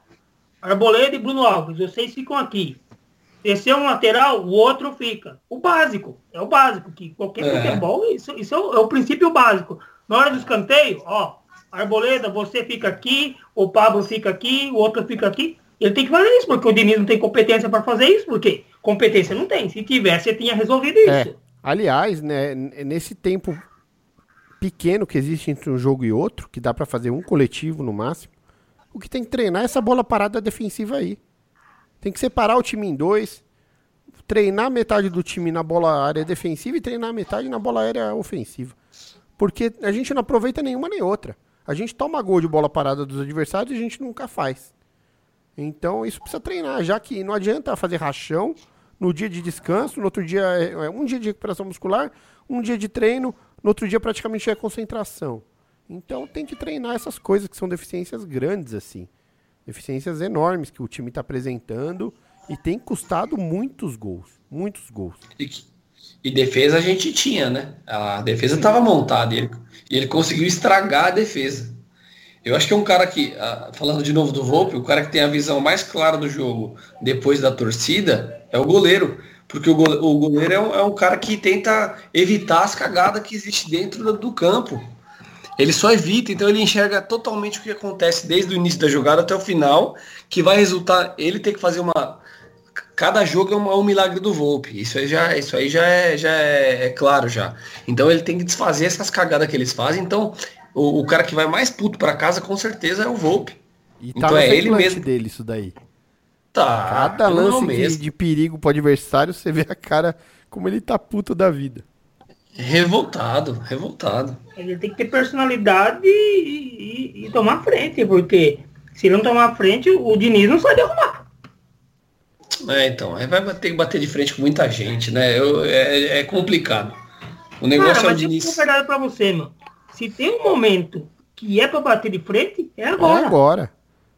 Arboleda e Bruno Alves, vocês ficam aqui. Descer um lateral, o outro fica. O básico. É o básico. Que qualquer É. futebol, isso, isso é, o, é o princípio básico. Na hora do escanteio, ó, Arboleda, você fica aqui, o Pablo fica aqui, o outro fica aqui. Ele tem que fazer isso, porque o Diniz não tem competência para fazer isso, porque competência não tem. Se tivesse, você tinha resolvido isso. É. Aliás, né, nesse tempo pequeno que existe entre um jogo e outro, que dá pra fazer um coletivo no máximo, o que tem que treinar é essa bola parada defensiva aí. Tem que separar o time em dois, treinar metade do time na bola área defensiva e treinar metade na bola aérea ofensiva. Porque a gente não aproveita nenhuma nem outra. A gente toma gol de bola parada dos adversários e a gente nunca faz. Então isso precisa treinar, já que não adianta fazer rachão no dia de descanso, no outro dia é é um dia de recuperação muscular, um dia de treino, no outro dia praticamente é concentração. Então tem que treinar essas coisas que são deficiências grandes assim, deficiências enormes que o time está apresentando e tem custado muitos gols, muitos gols. E, e defesa a gente tinha, né? A defesa estava montada e ele, e ele conseguiu estragar a defesa. Eu acho que é um cara que, ah, falando de novo do Volpe, o cara que tem a visão mais clara do jogo depois da torcida é o goleiro. Porque o gole- o goleiro é um, é um cara que tenta evitar as cagadas que existe dentro do, campo. Ele só evita, então ele enxerga totalmente o que acontece desde o início da jogada até o final, que vai resultar ele ter que fazer uma. Cada jogo é uma- um milagre do Volpe. Isso aí já, isso aí já, é, já é, é claro já. Então ele tem que desfazer essas cagadas que eles fazem. Então o, o cara que vai mais puto pra casa com certeza é o Volpe. E tá Então no é ele mesmo. dele isso daí. Tá. Cada não lance de, mesmo. de perigo pro adversário, você vê a cara como ele tá puto da vida. Revoltado, revoltado. Ele tem que ter personalidade e, e- e tomar frente, porque se não tomar frente, o Diniz não sabe arrumar. É, então, aí vai ter que bater de frente com muita gente, né? Eu, é, é complicado. O negócio Cara, é o mas eu Diniz. vou verdade pra você, mano. Se tem um momento que é pra bater de frente, é É agora. agora.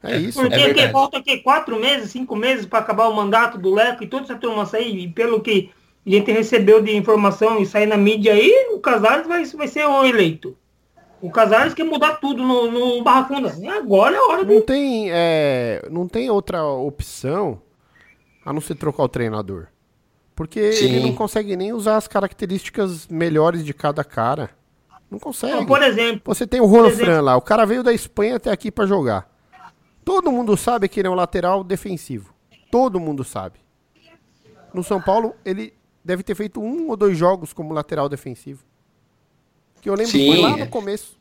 É É, isso. Porque É que falta aqui quatro meses, cinco meses para acabar o mandato do Leco e toda essa turma sair. E pelo que a gente recebeu de informação e sair na mídia aí, o Casares vai, vai ser o eleito. O Casares quer mudar tudo no, no Barra Funda. E Agora é a hora Não de. tem, é, não tem outra opção a não ser trocar o treinador. Porque ele Sim. não consegue nem usar as características melhores de cada cara. Não consegue. Então, por exemplo, Você tem o Juan Fran lá, o cara veio da Espanha até aqui pra jogar. Todo mundo sabe que ele é um lateral defensivo. Todo mundo sabe. No São Paulo, ele deve ter feito um ou dois jogos como lateral defensivo. Que eu lembro Sim, foi lá no começo.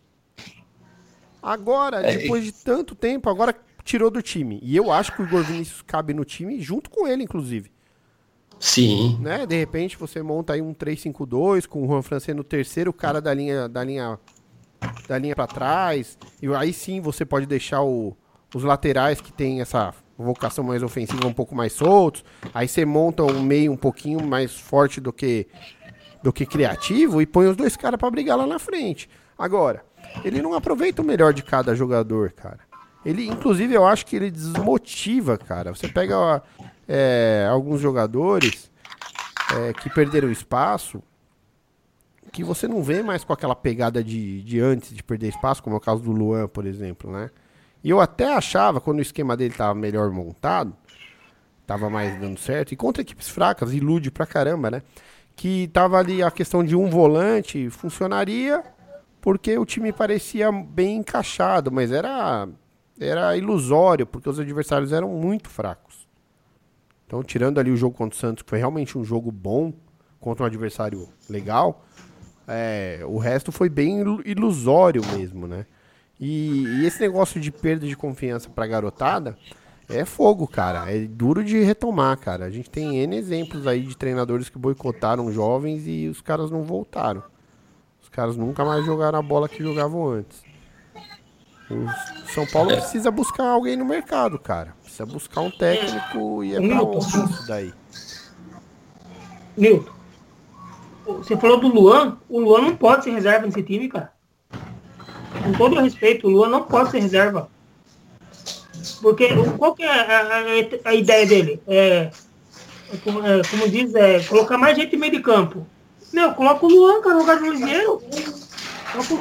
Agora, É, depois de tanto tempo, agora tirou do time. E eu acho que o Igor Vinícius cabe no time, junto com ele, inclusive. Sim. Né? De repente você monta aí um 3-5-2 com o Juan Fran sendo o terceiro cara da linha da linha da linha para trás. E aí sim você pode deixar o- os laterais que tem essa vocação mais ofensiva, um pouco mais soltos. Aí você monta um meio um pouquinho mais forte do que do que criativo e põe os dois caras para brigar lá na frente. Agora, ele não aproveita o melhor de cada jogador, cara. Ele, inclusive, eu acho que ele desmotiva, cara. Você pega é, alguns jogadores é, que perderam espaço, que você não vê mais com aquela pegada de, de antes de perder espaço, como é o caso do Luan, por exemplo, né? E eu até achava, quando o esquema dele estava melhor montado, estava mais dando certo, e contra equipes fracas, ilude pra caramba, né? Que tava ali a questão de um volante, funcionaria, porque o time parecia bem encaixado, mas era, era ilusório, porque os adversários eram muito fracos. Então, tirando ali o jogo contra o Santos, que foi realmente um jogo bom, contra um adversário legal, é, o resto foi bem ilusório mesmo, né? E, e, esse negócio de perda de confiança pra garotada é fogo, cara. É duro de retomar, cara. A gente tem N exemplos aí de treinadores que boicotaram jovens e os caras não voltaram. Os caras nunca mais jogaram a bola que jogavam antes. O São Paulo é. precisa buscar alguém no mercado, cara. Precisa buscar um técnico e é pra onde isso daí? Milton, você falou do Luan. O Luan não pode ser reserva nesse time, cara com todo respeito, o Luan não pode ser reserva. Porque qual que é a, a, a ideia dele? É, é, como, é, como, diz, é colocar mais gente no meio de campo. Meu, coloca o Luan, cara, no lugar do Ligeiro.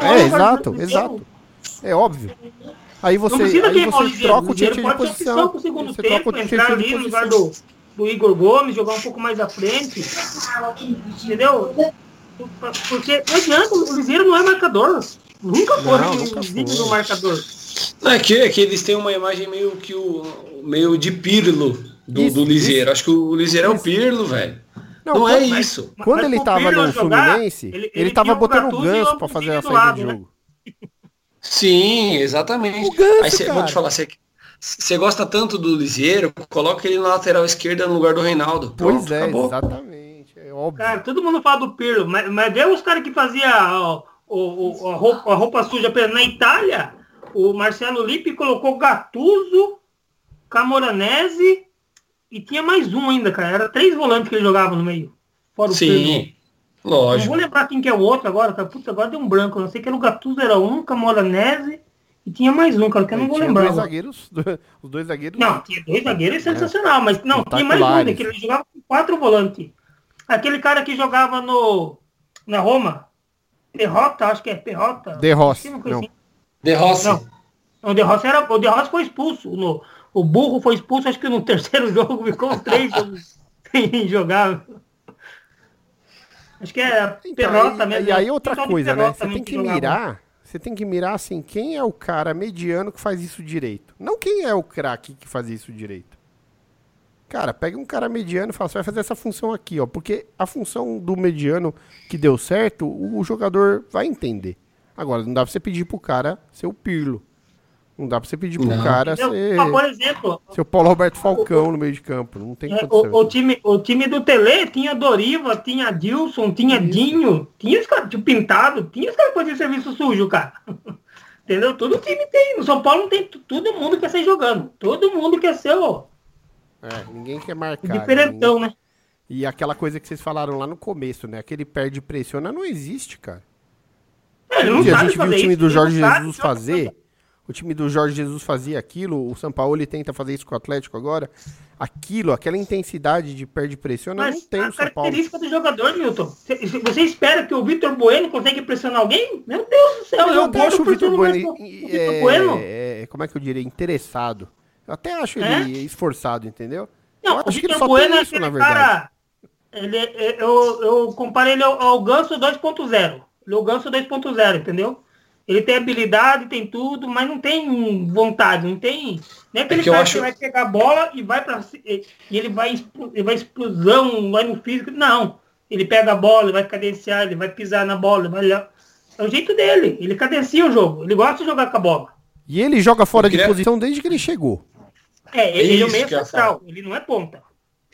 É, exato, exato. É óbvio. Aí você, aí você troca o time de posição. Pro segundo você tempo, troca o entrar ali no lugar do, do Igor Gomes, jogar um pouco mais à frente. Entendeu? Porque não adianta, o Ligeiro não é marcador. Nunca foi não, nunca vídeo do marcador. Não, é, que, é que eles têm uma imagem meio que o meio de Pirlo do, isso, do Liseiro. Acho que o Liseiro é o Pirlo, velho. Não, não é mas, isso. Mas, quando mas ele tava no Fluminense, ele, ele, ele tava botando o ganso pra fazer a saída do né? jogo. Né? (laughs) Sim, exatamente. O ganso, Aí cê, vou te falar, você você gosta tanto do Liseiro, coloca ele na lateral esquerda no lugar do Reinaldo. Pronto, pois é, acabou. exatamente. É óbvio. Cara, todo mundo fala do Pirlo, mas, mas vê os caras que faziam o, o, a, roupa, a roupa suja na Itália, o Marcelo Lippi colocou Gattuso, Camoranese e tinha mais um ainda, cara. Era três volantes que ele jogava no meio. Fora o Sim, lógico. Não vou lembrar quem que é o outro agora, cara. Puta, agora deu um branco. Eu não sei que era o Gattuso, era um, Camoranese e tinha mais um, cara, que eu não vou lembrar. Dois zagueiros, os dois zagueiros. Não, tinha dois zagueiros é. sensacional, mas não, tinha mais um, né, que ele jogava com quatro volantes. Aquele cara que jogava no na Roma, Derrota, acho que é Perrota. De Rossi. Não. Assim. De Rossi. Não. O De Rossi, era, o De Rossi foi expulso. No, o burro foi expulso, acho que no (laughs) terceiro jogo ficou três (laughs) sem jogar. Acho que é então, e, mesmo. E aí outra coisa, né? Você tem que, que mirar. Você tem que mirar assim, quem é o cara mediano que faz isso direito? Não quem é o craque que faz isso direito. Cara, pega um cara mediano e fala, você vai fazer essa função aqui, ó. Porque a função do mediano que deu certo, o jogador vai entender. Agora, não dá pra você pedir pro cara ser o Pirlo. Não dá pra você pedir pro não. cara ser. Mas, por exemplo. Ser o Paulo Roberto Falcão o, no meio de campo. Não tem é, o, o, time, o time do Tele tinha Doriva, tinha Dilson, tinha Isso. Dinho, tinha os caras pintado, tinha os caras que faziam serviço sujo, cara. (laughs) Entendeu? Todo time tem. No São Paulo não tem. Todo mundo quer ser jogando. Todo mundo quer ser o. É, ninguém quer marcar. Diferentão, ninguém... né? E aquela coisa que vocês falaram lá no começo, né? Aquele perde pressiona não existe, cara. É, não a gente viu o time do Jorge Jesus fazer. O time do Jorge Jesus fazia aquilo, o São Paulo tenta fazer isso com o Atlético agora. Aquilo, aquela intensidade de perde pressiona Mas não tem a característica do jogador, Milton. Você espera que o Vitor Bueno consiga pressionar alguém? Meu Deus do céu, eu, eu gosto do Vitor Bueno. É, bueno. É, como é que eu diria? Interessado. Eu até acho é? ele esforçado, entendeu? Não, eu acho que ele só Bueno tem isso, na verdade. Cara, ele, é, eu, eu comparei ele ao, ao Ganso 2.0. Ele é o Ganso 2.0, entendeu? Ele tem habilidade, tem tudo, mas não tem vontade, não tem. Nem aquele é cara acho... que vai pegar a bola e vai para e ele vai, ele vai explosão, vai no físico. Não. Ele pega a bola, ele vai cadenciar, ele vai pisar na bola, vai É o jeito dele. Ele cadencia o jogo. Ele gosta de jogar com a bola. E ele joga fora de posição desde que ele chegou. É, ele, ele é o meio central, ele não é ponta.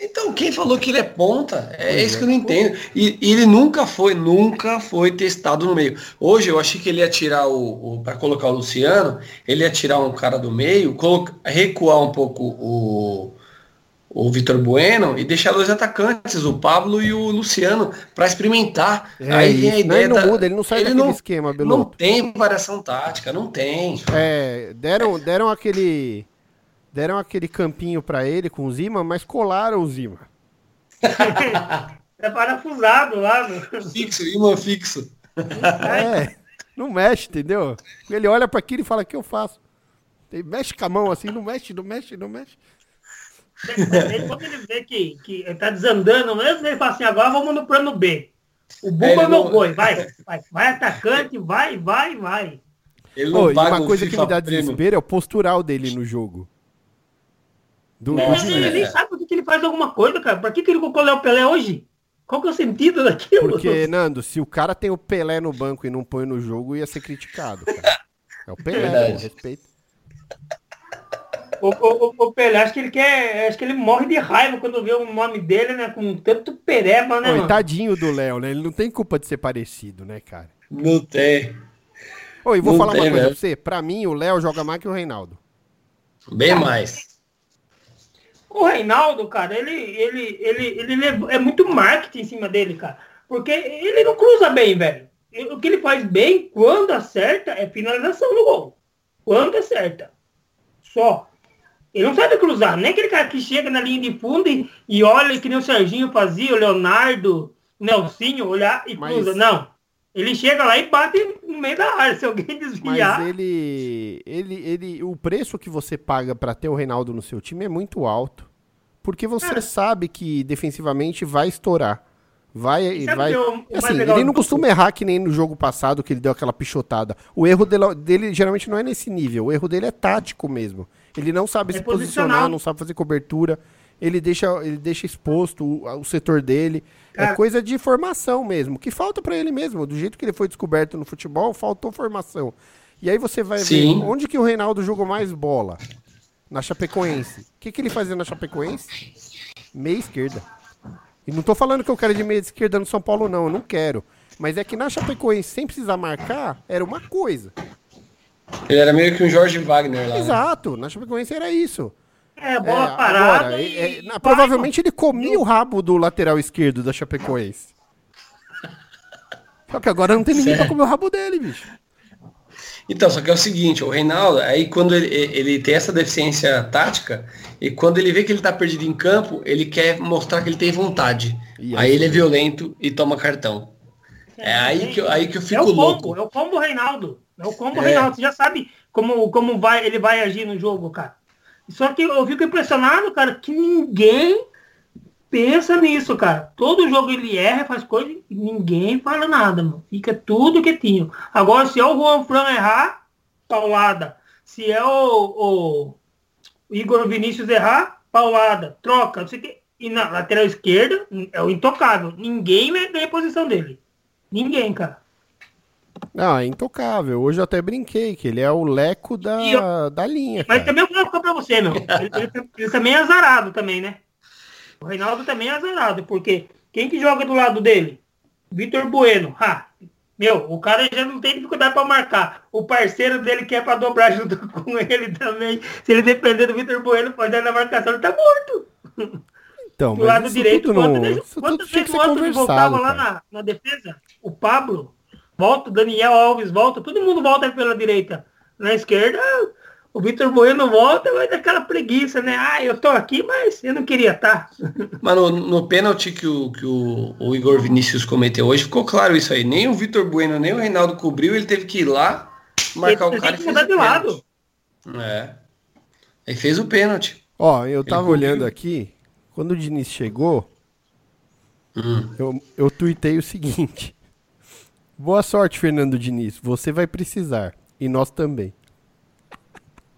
Então, quem falou que ele é ponta? É pois isso é. que eu não entendo. E, e, ele nunca foi, nunca foi testado no meio. Hoje eu achei que ele ia tirar o, o para colocar o Luciano, ele ia tirar um cara do meio, recuar um pouco o, o Vitor Bueno e deixar dois atacantes, o Pablo e o Luciano, para experimentar. É, Aí vem a ideia. Ele não muda, ele não sai ele daquele não, esquema, Beloto. Não tem variação tática, não tem. É, deram, deram aquele deram aquele campinho para ele com o Zima, mas colaram o Zima. (laughs) é parafusado lá. No... Fixo, imã fixo. É, não mexe, entendeu? Ele olha para aquilo e fala, o que eu faço? Ele mexe com a mão assim, não mexe, não mexe, não mexe. Ele, quando ele vê que, que ele tá desandando mesmo, ele fala assim, agora vamos no plano B. O Bumba é, meu boi, vai, vai, vai atacante, vai, vai, vai. Ele não oh, uma coisa que me dá desespero é o postural dele no jogo. Do, do ele nem sabe por que ele faz alguma coisa, cara. Pra que, que ele colocou o Léo Pelé hoje? Qual que é o sentido (laughs) daquilo? Porque, Nando, se o cara tem o Pelé no banco e não põe no jogo, ia ser criticado. Cara. É o Pelé, respeito. O, o, o, Pelé, acho que ele quer. Acho que ele morre de raiva quando vê o nome dele, né? Com tanto pereba, né? Coitadinho do Léo, né? Ele não tem culpa de ser parecido, né, cara? Não tem. Ô, e vou não falar tem, uma coisa né? pra você. Pra mim, o Léo joga mais que o Reinaldo. Bem mais. O Reinaldo, cara, ele, ele, ele, ele é muito marketing em cima dele, cara. Porque ele não cruza bem, velho. O que ele faz bem, quando acerta, é finalização no gol. Quando acerta. Só. Ele não sabe cruzar. Nem aquele cara que chega na linha de fundo e, e olha que nem o Serginho fazia, o Leonardo, o Nelsinho, olhar e Mas... cruza. Não. Ele chega lá e bate no meio da área. Se alguém desviar. Mas ele. ele, ele o preço que você paga para ter o Reinaldo no seu time é muito alto. Porque você é. sabe que defensivamente vai estourar. Vai, vai. Eu, assim, ele não costuma errar que nem no jogo passado que ele deu aquela pichotada. O erro dele, dele, geralmente não é nesse nível. O erro dele é tático mesmo. Ele não sabe é se posicionar, não sabe fazer cobertura. Ele deixa, ele deixa exposto o, o setor dele. É é coisa de formação mesmo, que falta para ele mesmo. Do jeito que ele foi descoberto no futebol, faltou formação. E aí você vai Sim. ver onde que o Reinaldo jogou mais bola. Na Chapecoense. O que, que ele fazia na Chapecoense? Meia esquerda. E não tô falando que eu quero de meia esquerda no São Paulo, não. Eu não quero. Mas é que na Chapecoense, sem precisar marcar, era uma coisa. Ele era meio que um Jorge Wagner lá. Né? Exato. Né? Na Chapecoense era isso. É, bola é, parada. Agora, é, é, provavelmente ele comia o rabo do lateral esquerdo da Chapecoense. Só que agora não tem ninguém certo. pra comer o rabo dele, bicho. Então, só que é o seguinte, o Reinaldo, aí quando ele, ele tem essa deficiência tática, e quando ele vê que ele tá perdido em campo, ele quer mostrar que ele tem vontade. aí, aí ele é violento e toma cartão. É, é aí, que, aí que eu fico é o combo, louco. É o combo Reinaldo. É o combo é. Reinaldo. Você já sabe como, como vai, ele vai agir no jogo, cara. Só que eu fico impressionado, cara, que ninguém pensa nisso, cara. Todo jogo ele erra, faz coisa e ninguém fala nada, mano. Fica tudo quietinho. Agora, se é o Juan Fran errar, paulada. Se é o, o Igor Vinícius errar, paulada. Troca, não sei que. E na lateral esquerda, é o intocável. Ninguém ganha a posição dele. Ninguém, cara. Não, é intocável. Hoje eu até brinquei que ele é o leco da, eu... da linha. Mas cara. também eu vou colocar pra você, meu. Ele, ele, ele, também é azarado também, né? O Reinaldo também é azarado, porque quem que joga do lado dele? Vitor Bueno. Ha, meu, o cara já não tem dificuldade para marcar. O parceiro dele quer para dobrar junto (laughs) com ele também. Se ele depender do Vitor Bueno, pode dar na marcação, ele tá morto. Então, do lado direito, quantas vezes, quantas vezes o Antônio voltava lá na, na defesa? O Pablo, volta, Daniel Alves volta, todo mundo volta pela direita. Na esquerda, o Vitor Bueno volta, vai daquela preguiça, né? Ah, eu tô aqui, mas eu não queria estar. Tá. (laughs) Mas no, no pênalti que, o, que o, o, Igor Vinícius cometeu hoje, ficou claro isso aí. Nem o Vitor Bueno, nem o Reinaldo cobriu, ele teve que ir lá, marcar ele o cara e fez de lado. É. Aí fez o pênalti. Ó, eu tava olhando aqui, quando o Diniz chegou, hum. eu, eu tuitei o seguinte. Boa sorte, Fernando Diniz. Você vai precisar. E nós também.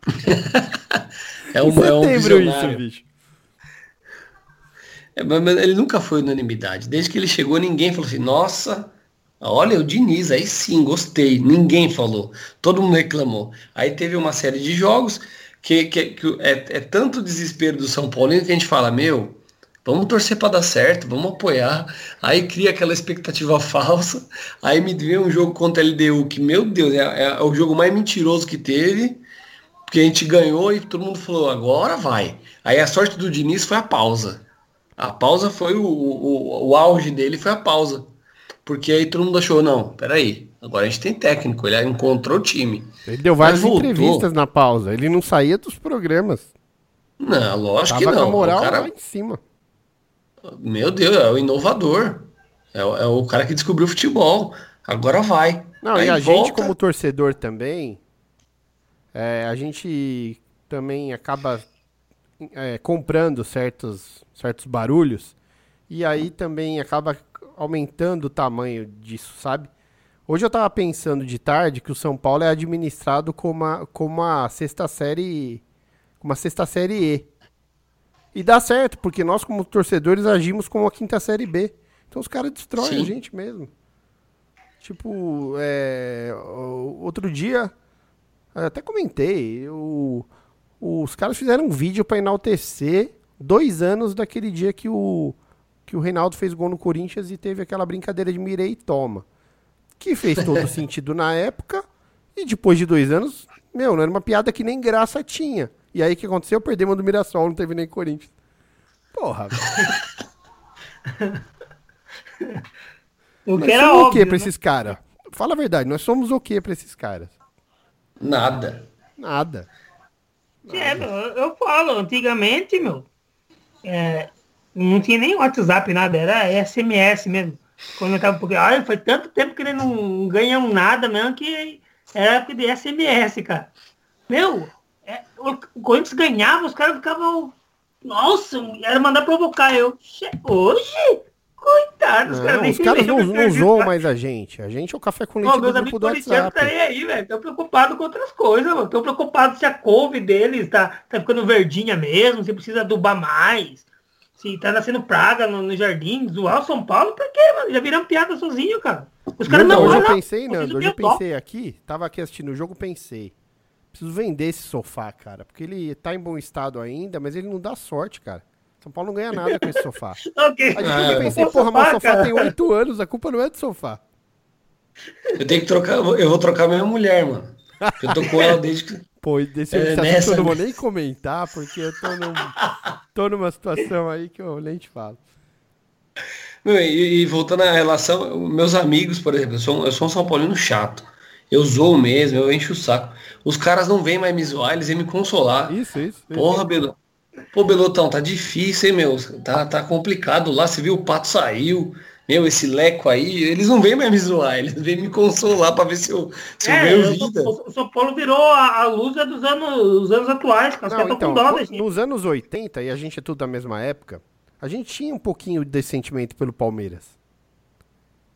(laughs) é um, é um. Isso, bicho. É, mas ele nunca foi unanimidade. Desde que ele chegou, ninguém falou assim, nossa, olha o Diniz, aí sim, gostei. Ninguém falou. Todo mundo reclamou. Aí teve uma série de jogos que, que, que é, é tanto desespero do São Paulo que a gente fala, meu, Vamos torcer para dar certo, vamos apoiar. Aí cria aquela expectativa falsa. Aí me vê um jogo contra a LDU que, meu Deus, é, é o jogo mais mentiroso que teve. Porque a gente ganhou e todo mundo falou, agora vai. Aí a sorte do Diniz foi a pausa. A pausa foi o, o, o auge dele, foi a pausa. Porque aí todo mundo achou, não, peraí, agora a gente tem técnico, ele encontrou o time. Ele deu várias entrevistas na pausa, ele não saía dos programas. Não, lógico Tava que não. Com a moral o cara... lá em cima. Meu Deus, é o inovador. É o, é o cara que descobriu o futebol. Agora vai. Não, Aí e a volta... gente, como torcedor também, é, a gente também acaba é, comprando certos, certos barulhos e aí também acaba aumentando o tamanho disso, sabe? Hoje eu tava pensando de tarde que o São Paulo é administrado como uma, como uma sexta série. Uma sexta série E. E dá certo, porque nós, como torcedores, agimos como a quinta série B. Então os caras destroem Sim. a gente mesmo. Tipo, é, outro dia, até comentei, eu, os caras fizeram um vídeo para enaltecer dois anos daquele dia que o, que o Reinaldo fez gol no Corinthians e teve aquela brincadeira de mirei e toma. Que fez todo (laughs) sentido na época. E depois de dois anos, meu, não era uma piada que nem graça tinha. E aí o que aconteceu? Perdemos do Mirassol, não teve nem Corinthians. Porra. (laughs) o que era óbvio, o que pra né? esses caras? Fala a verdade, nós somos o que pra esses caras? Nada. Nada. É, eu falo, antigamente, meu, é, não tinha nem WhatsApp, nada, era SMS mesmo. Quando eu tava, porque olha, foi tanto tempo que ele não ganham nada mesmo que era de SMS, cara. Meu, é, o Corinthians ganhava, os caras ficavam. Nossa, era mandar provocar. Eu, hoje? Coitado, os caras Os caras não, não zoam mais a gente. A gente é o café com leite oh, do grupo do WhatsApp. Tá aí, velho. Tô preocupado com outras coisas, mano. Tô preocupado se a couve deles tá, tá ficando verdinha mesmo, se precisa adubar mais. Se tá nascendo praga no, no jardim, zoar o São Paulo, por quê, mano? Já viram piada sozinho, cara. Os caras não, não Hoje eu pensei, Nando, hoje eu pensei aqui, tava aqui assistindo o jogo, pensei. Preciso vender esse sofá, cara. Porque ele tá em bom estado ainda, mas ele não dá sorte, cara. São Paulo não ganha nada com esse sofá. (laughs) okay. Aí eu pensei, porra, meu sofá cara. tem oito anos, a culpa não é do sofá. Eu tenho que trocar, eu vou trocar minha mulher, mano. Eu tô com ela desde que. (laughs) Pô, desse é, nessa... eu não vou nem comentar, porque eu tô, num, (laughs) tô numa situação aí que eu nem te falo. Meu, e, e, voltando à relação, meus amigos, por exemplo, eu sou, eu sou um São Paulino chato. Eu zoo mesmo, eu encho o saco. Os caras não vêm mais me zoar, eles vêm me consolar. Isso, isso. Porra, Belo. Pô, Belotão, tá difícil, hein, meu? Tá, tá complicado lá. Você viu, o pato saiu. Meu, esse leco aí, eles não vêm mais me zoar, eles vêm me consolar para ver se eu, se é, eu ganho vida. O São Paulo virou a, a luz dos anos, dos anos atuais, cara. Não, então, dó, nos anos 80, e a gente é tudo da mesma época, a gente tinha um pouquinho de sentimento pelo Palmeiras.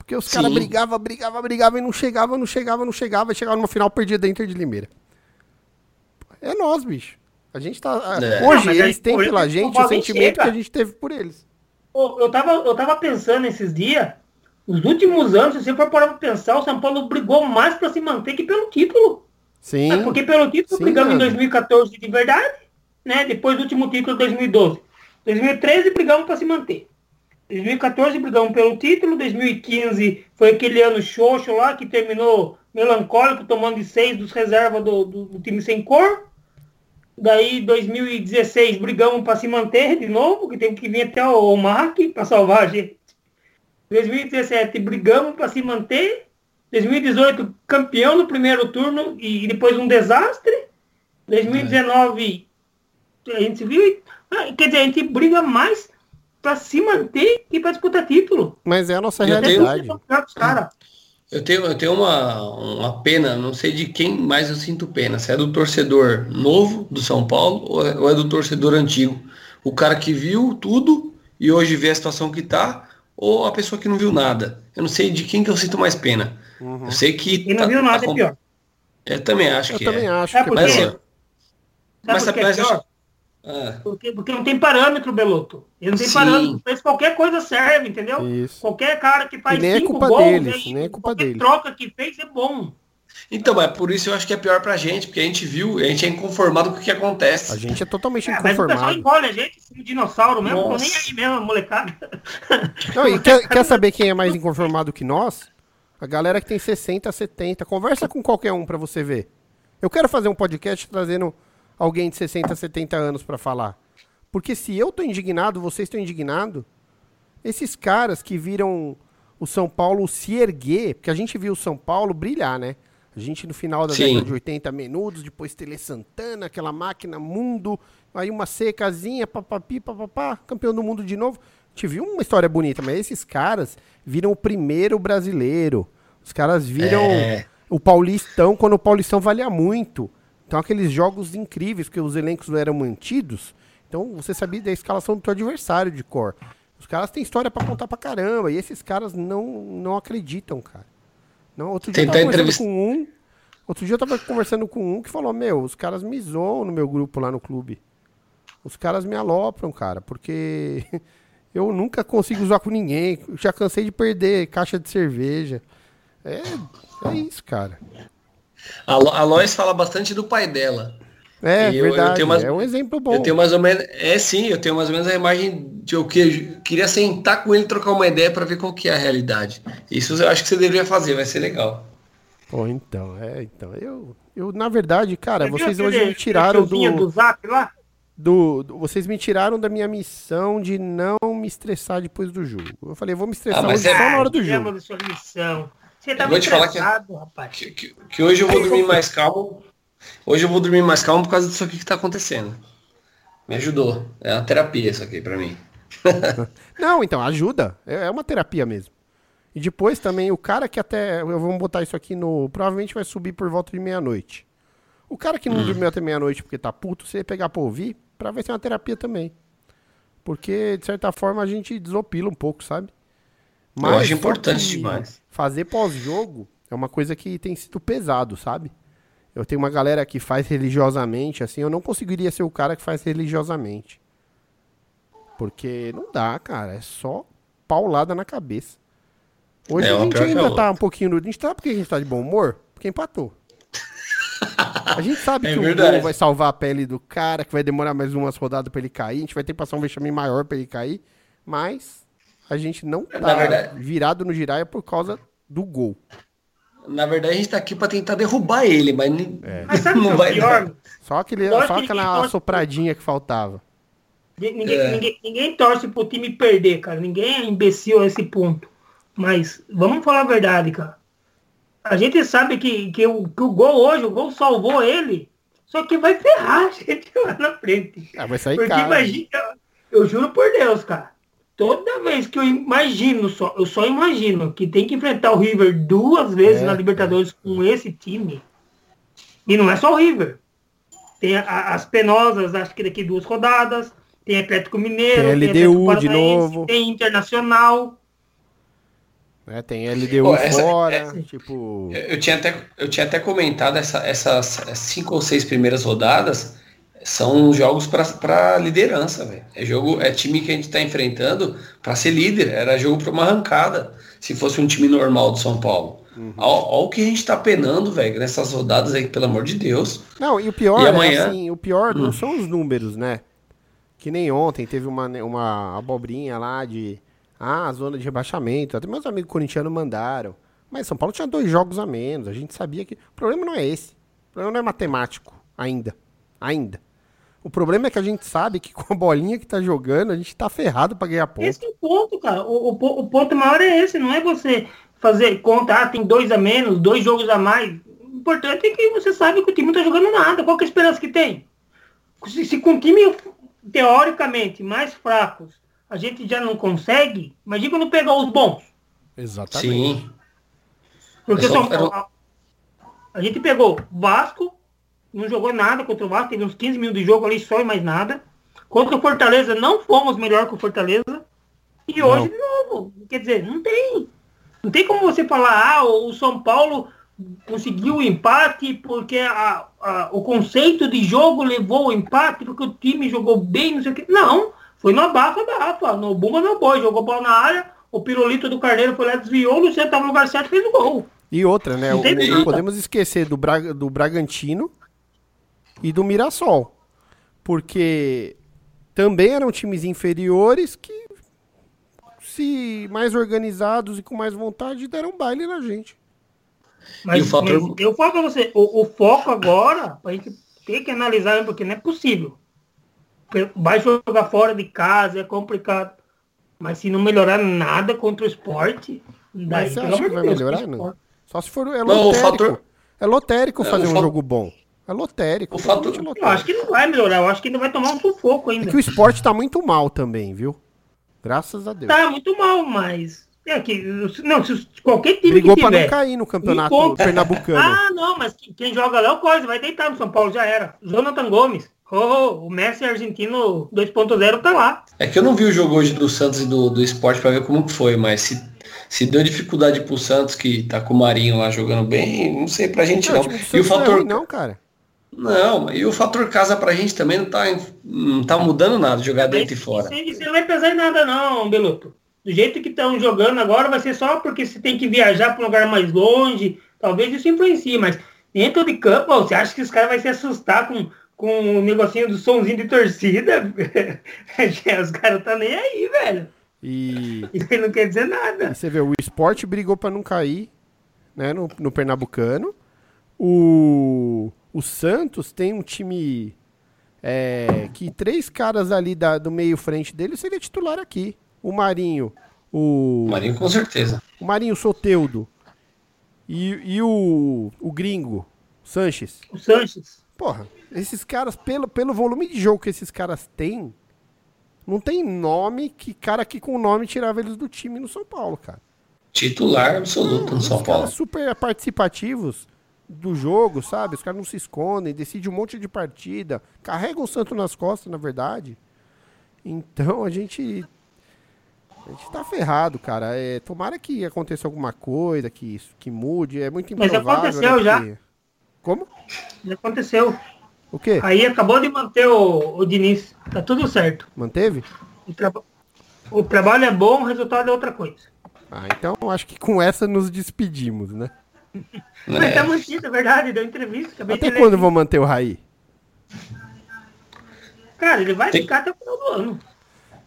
Porque os caras brigavam, brigavam, brigavam e não chegava, não chegava, não chegava, e chegava no final perdia dentro de Limeira. É nós, bicho. A gente tá. É. Hoje eles têm pela gente o sentimento chega. que a gente teve por eles. Eu tava, eu tava pensando esses dias, nos últimos anos, se você for parar pra pensar, o São Paulo brigou mais para se manter que pelo título. Sim. É porque pelo título sim, brigamos mano. em 2014 de verdade, né? Depois do último título de 2012. 2013 brigamos para se manter. 2014 brigamos pelo título, 2015 foi aquele ano xoxo lá que terminou melancólico, tomando de seis dos reservas do, do, do time sem cor. Daí, 2016, brigamos para se manter de novo, que tem que vir até o Mark para salvar a gente. 2017, brigamos para se manter. 2018, campeão no primeiro turno e depois um desastre. 2019, é. a gente viu. Ah, quer dizer, a gente briga mais para se manter que para disputar título. Mas é a nossa realidade. Cara. Eu tenho, eu tenho uma, uma pena, não sei de quem mais eu sinto pena. Se é do torcedor novo do São Paulo ou é, ou é do torcedor antigo. O cara que viu tudo e hoje vê a situação que tá, ou a pessoa que não viu nada. Eu não sei de quem que eu sinto mais pena. Uhum. Eu sei que. Quem não tá, viu nada tá, é pior. Eu também acho eu que também é. acho é. Mas, é mas, mas, é pior? Ah. Porque, porque não tem parâmetro, Beloto. Ele não tem Sim. parâmetro. Mas qualquer coisa serve, entendeu? Isso. Qualquer cara que faz nem cinco é culpa gols, deles, nem é culpa deles. troca que fez é bom. Então, mas por isso eu acho que é pior pra gente, porque a gente viu, a gente é inconformado com o que acontece. A gente é totalmente É, mas o pessoal inconformado. engole a gente, como dinossauro mesmo, tô Nossa. nem aí mesmo, molecada. (laughs) Não, e quer, quer saber quem é mais inconformado que nós? A galera que tem 60, 70. Conversa com qualquer um pra você ver. Eu quero fazer um podcast trazendo alguém de 60, 70 anos pra falar. Porque se eu tô indignado, vocês estão indignados, esses caras que viram o São Paulo se erguer, porque a gente viu o São Paulo brilhar, né? A gente no final da Sim. década de 80 minutos, depois Tele Santana, aquela máquina mundo, aí uma secazinha, papapi, papapá, campeão do mundo de novo. A gente viu uma história bonita, mas esses caras viram o primeiro brasileiro. Os caras viram É. o Paulistão quando o Paulistão valia muito. Então aqueles jogos incríveis, porque os elencos não eram mantidos. Então você sabia da escalação do teu adversário de cor. Os caras têm história pra contar pra caramba. E esses caras não, não acreditam, cara. Não, outro dia eu Tentar tava conversando entrevist- com um. Outro dia eu tava conversando com um que falou, meu, os caras me zoam no meu grupo lá no clube. Os caras me alopram, cara, porque (laughs) eu nunca consigo zoar com ninguém. Eu Já cansei de perder caixa de cerveja. É, é isso, cara. A, Lo- a Lois fala bastante do pai dela. É eu- eu verdade. tenho umas- É um exemplo bom. Eu tenho mais ou menos. É sim, eu tenho mais ou menos a imagem de eu que queria sentar com ele e trocar uma ideia pra ver qual que é a realidade. Isso eu acho que você deveria fazer, vai ser legal. Pô, então, é, então. Eu, eu na verdade, cara, viu vocês hoje me tiraram do, do Zap lá? do, do- Vocês me tiraram da minha missão de não me estressar depois do jogo. Eu falei, vou me estressar Ah, mas hoje é- só na hora do jogo. da sua missão. Você tá Eu vou te falar que- estressado, rapaz. Que, que- que hoje eu vou dormir (laughs) mais calmo. Hoje eu vou dormir mais calmo por causa disso aqui que tá acontecendo. Me ajudou. É uma terapia isso aqui pra mim. (laughs) Não, então, ajuda. É, é uma terapia mesmo. E depois também, o cara que até. Eu vou botar isso aqui no. Provavelmente vai subir por volta de meia-noite. O cara que não dormiu até meia-noite porque tá puto, você pegar pra ouvir, pra vai ser uma terapia também. Porque, de certa forma, a gente desopila um pouco, sabe? Eu acho importante que demais. Fazer pós-jogo é uma coisa que tem sido pesado, sabe? Eu tenho uma galera que faz religiosamente, assim, eu não conseguiria ser o cara que faz religiosamente. Porque não dá, cara. É só paulada na cabeça. Hoje É, a gente a ainda tá um pouquinho. A gente tá porque a gente tá de bom humor? Porque empatou. A gente sabe (laughs) É que o verdade. gol vai salvar a pele do cara, que vai demorar mais umas rodadas pra ele cair. A gente vai ter que passar um vexame maior pra ele cair. Mas a gente não tá verdade- virado no giraia por causa do gol. Na verdade, a gente tá aqui pra tentar derrubar ele, mas nem- Mas é (laughs) não vai pior? Só, aquele, Lógico só que aquela torce- sopradinha que faltava. Ninguém, É. ninguém, ninguém torce pro time perder, cara. Ninguém é imbecil a esse ponto. Mas vamos falar a verdade, cara. A gente sabe que, que, o, que o gol hoje, o gol salvou ele. Só que vai ferrar a (laughs) gente lá na frente. Ah, vai sair Porque caro. imagina, eu juro por Deus, cara. Toda vez que eu imagino só, eu só imagino que tem que enfrentar o River duas vezes É, na Libertadores com esse time. E não é só o River. Tem a- a- as penosas, acho que daqui duas rodadas. Tem Atlético Mineiro, Tem Atlético LDU de Paranaense, novo. Tem Internacional. né? Tem LDU Pô, essa- fora. essa- tipo. Eu tinha até, eu tinha até comentado essa- essas cinco ou seis primeiras rodadas são jogos para liderança, velho. É jogo, é time que a gente tá enfrentando para ser líder. Era jogo para uma arrancada. Se fosse um time normal do São Paulo. Olha o que a gente tá penando, velho, nessas rodadas aí, pelo amor de Deus. Não, e o pior E é amanhã? assim, o pior não Hum. são os números, né? Que nem ontem teve uma, né, uma abobrinha lá de ah, zona de rebaixamento. Até meus amigos corintianos mandaram. Mas São Paulo tinha dois jogos a menos. A gente sabia que. O problema não é esse. O problema não é matemático. Ainda. Ainda. O problema é que a gente sabe que (laughs) com a bolinha que tá jogando, a gente tá ferrado pra ganhar ponto. Esse é o ponto, cara. O, o o ponto maior é esse. Não é você fazer conta, ah, tem dois a menos, dois jogos a mais. O importante é que você sabe que o time não tá jogando nada. Qual que é a esperança que tem? Se, se com time, teoricamente, mais fracos, a gente já não consegue, imagina quando pegar os bons. Exatamente. Sim. Porque só- São- a, a gente pegou Vasco, não jogou nada contra o Vasco, teve uns 15 minutos de jogo ali só e mais nada. Contra o Fortaleza não fomos melhor que o Fortaleza. E Não. hoje de novo. Quer dizer, não tem. Não tem como você falar, ah, o São Paulo conseguiu o empate porque a- a- o conceito de jogo levou o empate, porque o time jogou bem, não sei o quê. Não, foi no abafa, abafa, no bumba, no boi, jogou bola na área, o pirulito do Carneiro foi lá, desviou, o Luciano estava no lugar certo e fez o gol. E outra, né? Não o- não podemos esquecer do, Bra- do Bragantino e do Mirassol. Porque também eram times inferiores que, se mais organizados e com mais vontade, deram baile na gente. Mas, E o fator- mas eu falo pra você, o, o foco agora, a gente tem que analisar, porque não é possível. Vai jogar fora de casa, é complicado. Mas se não melhorar nada contra o esporte, daí, Mas você acha que vai melhorar, não? Só se for. É Não, o lotérico. fator- É lotérico É, fazer o um fa- jogo bom. É lotérico. O fator- totalmente Eu acho que não vai melhorar, eu acho que ainda vai tomar um sufoco É ainda. que o esporte tá muito mal também, viu? Graças a Deus. Tá muito mal, mas. É que. Não, se qualquer time Brigou que pra tiver. não cair no campeonato Enquanto- pernambucano. (laughs) Ah, não, mas que- quem joga lá é o Coisa, vai deitar no São Paulo, já era. Jonathan Gomes. Oh, o Messi argentino 2.0 tá lá. É que eu não vi o jogo hoje do Santos e do, do esporte pra ver como que foi, mas se, se deu dificuldade pro Santos, que tá com o Marinho lá jogando bem, não sei pra gente Não, não. E o é fator. ruim, não, cara. Não, e o fator casa pra gente também não tá, não tá mudando nada, jogar dentro e fora. Isso, não vai pesar em nada, não, Beluto. Do jeito que estão jogando agora, vai ser só porque você tem que viajar para um lugar mais longe. Talvez isso influencie, mas dentro de campo, você acha que os caras vão se assustar com, com o negocinho do somzinho de torcida? (laughs) os caras tá nem aí, velho. E, (laughs) Isso aí não quer dizer e nada. você vê, o esporte brigou pra não cair, né, no, no Pernambucano. O, o Santos tem um time é, que três caras ali da- do meio frente dele seria titular aqui. O Marinho, o, O Marinho com certeza. o Marinho Soteudo e, e o, o gringo, Sanches. O Sanches. Porra, esses caras, pelo, pelo volume de jogo que esses caras têm, não tem nome que cara que com nome tirava eles do time no São Paulo, cara. Titular absoluto no São Paulo. caras super participativos do jogo, sabe? Os caras não se escondem, decidem um monte de partida, carregam o Santo nas costas, na verdade. Então a gente. A gente tá ferrado, cara. É, tomara que aconteça alguma coisa, que, isso- que mude. É muito Mas improvável. aconteceu né, já. Como? Já aconteceu. O quê? Aí acabou de manter o, o Diniz. Tá tudo certo. Manteve? O, traba- o trabalho é bom, o resultado é outra coisa. Ah, então acho que com essa nos despedimos, né? Mas tá mantido, é verdade, deu entrevista. Acabei Até quando aqui. vão manter o Raí? Cara, ele vai Tem- ficar até o final do ano.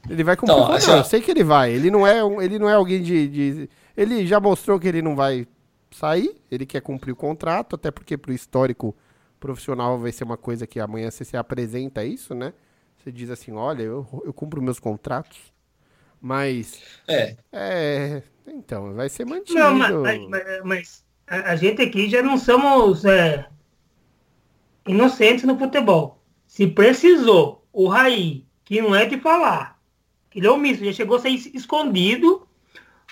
Ele vai cumprir Então, o assim, não, ó. eu sei que ele vai. Ele não é, um- ele não é alguém de, de- Ele já mostrou que ele não vai sair. Ele quer cumprir o contrato, até porque pro histórico profissional vai ser uma coisa que amanhã você se apresenta isso, né? Você diz assim, olha, eu, eu cumpro meus contratos. Mas, É, é... Então, vai ser mantido. Não, mas, mas- mas- mas a, a gente aqui já não somos é, inocentes no futebol. Se precisou, o Raí, que não é de falar, que ele é omisso, já chegou a ser es- escondido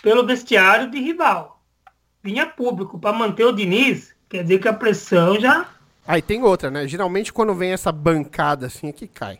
pelo vestiário de rival. Vinha público para manter o Diniz, quer dizer que a pressão já. Aí tem outra, né? Geralmente quando vem essa bancada assim é que cai.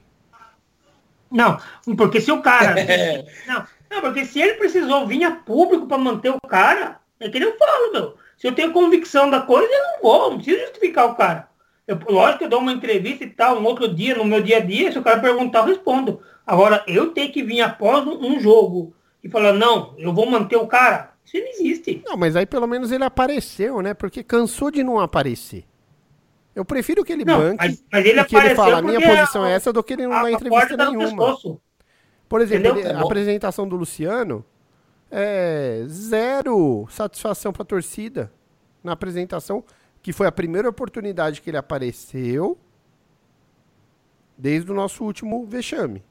Não, porque se o cara. É. (laughs) não, não, porque se ele precisou vir a público para manter o cara, é que nem eu falo, meu. Se eu tenho convicção da coisa, eu não vou, não preciso justificar o cara. Eu, lógico que eu dou uma entrevista e tal, um outro dia, no meu dia a dia, se o cara perguntar, eu respondo. Agora, eu ter que vir após um, jogo e falar, não, eu vou manter o cara, isso não existe. Não, mas aí pelo menos ele apareceu, né? Porque cansou de não aparecer. Eu prefiro que ele Não, banque mas, mas ele que ele fala, minha posição a- é essa, do que ele não dá a entrevista tá nenhuma. Por exemplo, ele- É a bom. apresentação do Luciano é zero satisfação pra torcida na apresentação, que foi a primeira oportunidade que ele apareceu desde o nosso último vexame.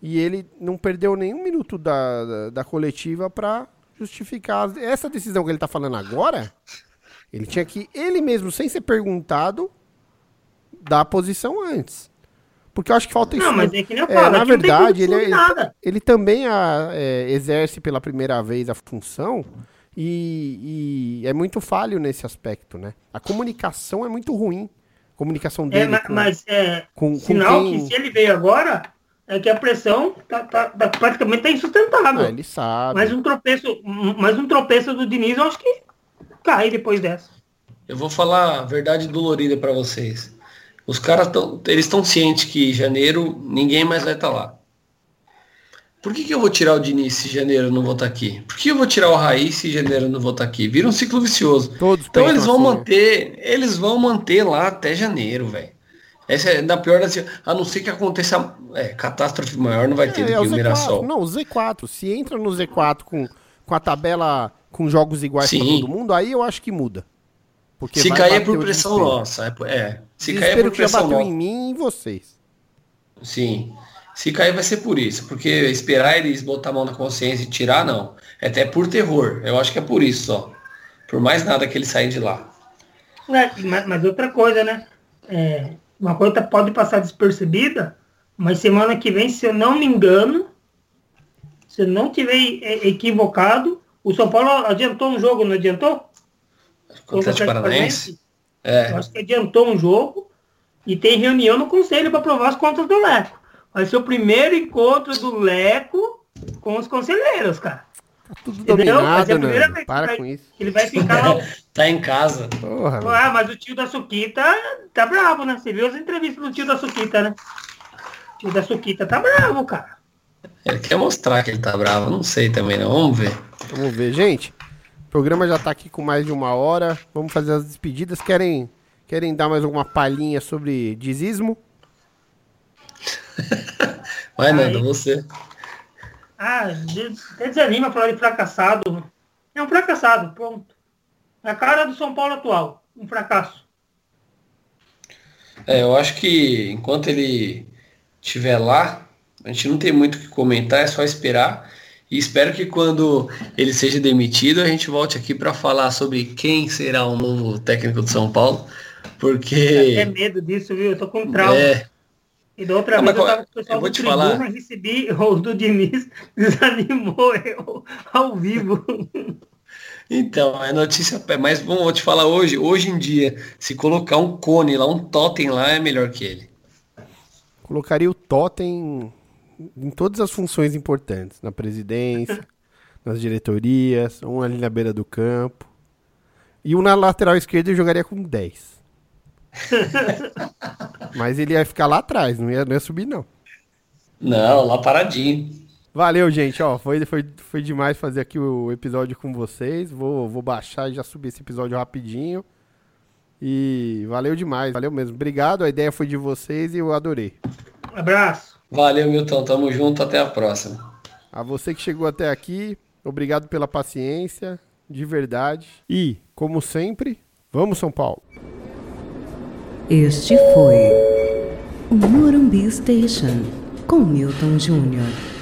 E ele não perdeu nenhum minuto da, da, da coletiva pra justificar essa decisão que ele tá falando agora. Ele tinha que, ele mesmo, sem ser perguntado, dar a posição antes. Porque eu acho que falta isso. Não, mas é que nem eu É, falo, na verdade, ele, ele, nada. ele também a- é, exerce pela primeira vez a função e, e é muito falho nesse aspecto, né? A comunicação é muito ruim. A comunicação É, dele ma- com, mas é, com, com sinal quem... que se ele veio agora, é que a pressão tá, tá- tá- praticamente tá insustentável. Ah, ele sabe. Mais um tropeço, mais um tropeço do Diniz, eu acho que cai depois dessa. eu vou falar a verdade dolorida pra vocês. Os caras estão, eles estão cientes que em janeiro ninguém mais vai estar lá. Por que, que eu vou tirar o Diniz se janeiro não vou estar aqui? Por que eu vou tirar o Raiz se janeiro não vou estar aqui? Vira um ciclo vicioso. Todos então eles vão assim, manter, eles vão manter lá até janeiro, velho. Essa é da pior das, a não ser que aconteça é, catástrofe maior, não vai ter do É, é que o Mirassol. Z4. Não, o Z4. Se entra no Z4 com, com a tabela com jogos iguais Sim. todo mundo, aí eu acho que muda. Porque Se cair é por pressão nossa, é, é. Se cair é por que já pressão bateu nossa. em mim e em vocês. Sim. Se cair vai ser por isso, porque esperar eles botar a mão na consciência e tirar, não. É até por terror. Eu acho que é por isso só. Por mais nada que eles saem de lá. É, mas, mas outra coisa, né? É, uma coisa pode passar despercebida, mas semana que vem, se eu não me engano, se eu não tiver é, equivocado, o São Paulo adiantou um jogo, não adiantou? Com o Atlético Paranaense. Eu É. acho que adiantou um jogo e tem reunião no conselho para aprovar as contas do Leco. Vai ser o primeiro encontro do Leco com os conselheiros, cara. Tá tudo dominado, a primeira Nando. vez que Para vai- com isso. Ele vai ficar lá. (laughs) Tá em casa. Porra. Ah, mas o tio da Suquita tá bravo, né? Você viu as entrevistas do tio da Suquita, né? O tio da Suquita tá bravo, cara. Ele quer mostrar que ele tá bravo. Não sei também, não. Vamos ver. Vamos ver, gente. O programa já tá aqui com mais de uma hora. Vamos fazer as despedidas. Querem, querem dar mais alguma palhinha sobre dizismo? (laughs) Vai. Nando, você. Ah, de- até desanima falar de fracassado. É um fracassado, pronto. É a cara do São Paulo atual. Um fracasso. É, eu acho que enquanto ele estiver lá, a gente não tem muito o que comentar, é só esperar. E espero que quando ele seja demitido, a gente volte aqui para falar sobre quem será o novo técnico do São Paulo. Até Porque. medo disso, viu? Eu tô com trauma. É, E da outra Não, vez eu tava com o eu pessoal vou do te Tribuna falar. recebi (laughs) o do Diniz, desanimou (laughs) eu ao vivo. então, é notícia. Mas vamos vou te falar hoje, hoje em dia, se colocar um cone lá, um totem lá, é melhor que ele. Colocaria o Totem em todas as funções importantes. Na presidência, (laughs) nas diretorias, um ali na beira do campo. E um na lateral esquerda eu jogaria com 10. (laughs) Mas ele ia ficar lá atrás, não ia, não ia subir não. Não, lá paradinho. Valeu, gente. Ó, foi, foi, foi demais fazer aqui o episódio com vocês. Vou, vou baixar e já subir esse episódio rapidinho. E valeu demais, valeu mesmo. Obrigado, a ideia foi de vocês e eu adorei. Um abraço. Valeu, Milton. Tamo junto. Até a próxima. A você que chegou até aqui, obrigado pela paciência, de verdade. E, como sempre, vamos São Paulo. Este foi o Morumbi Station com Milton Júnior.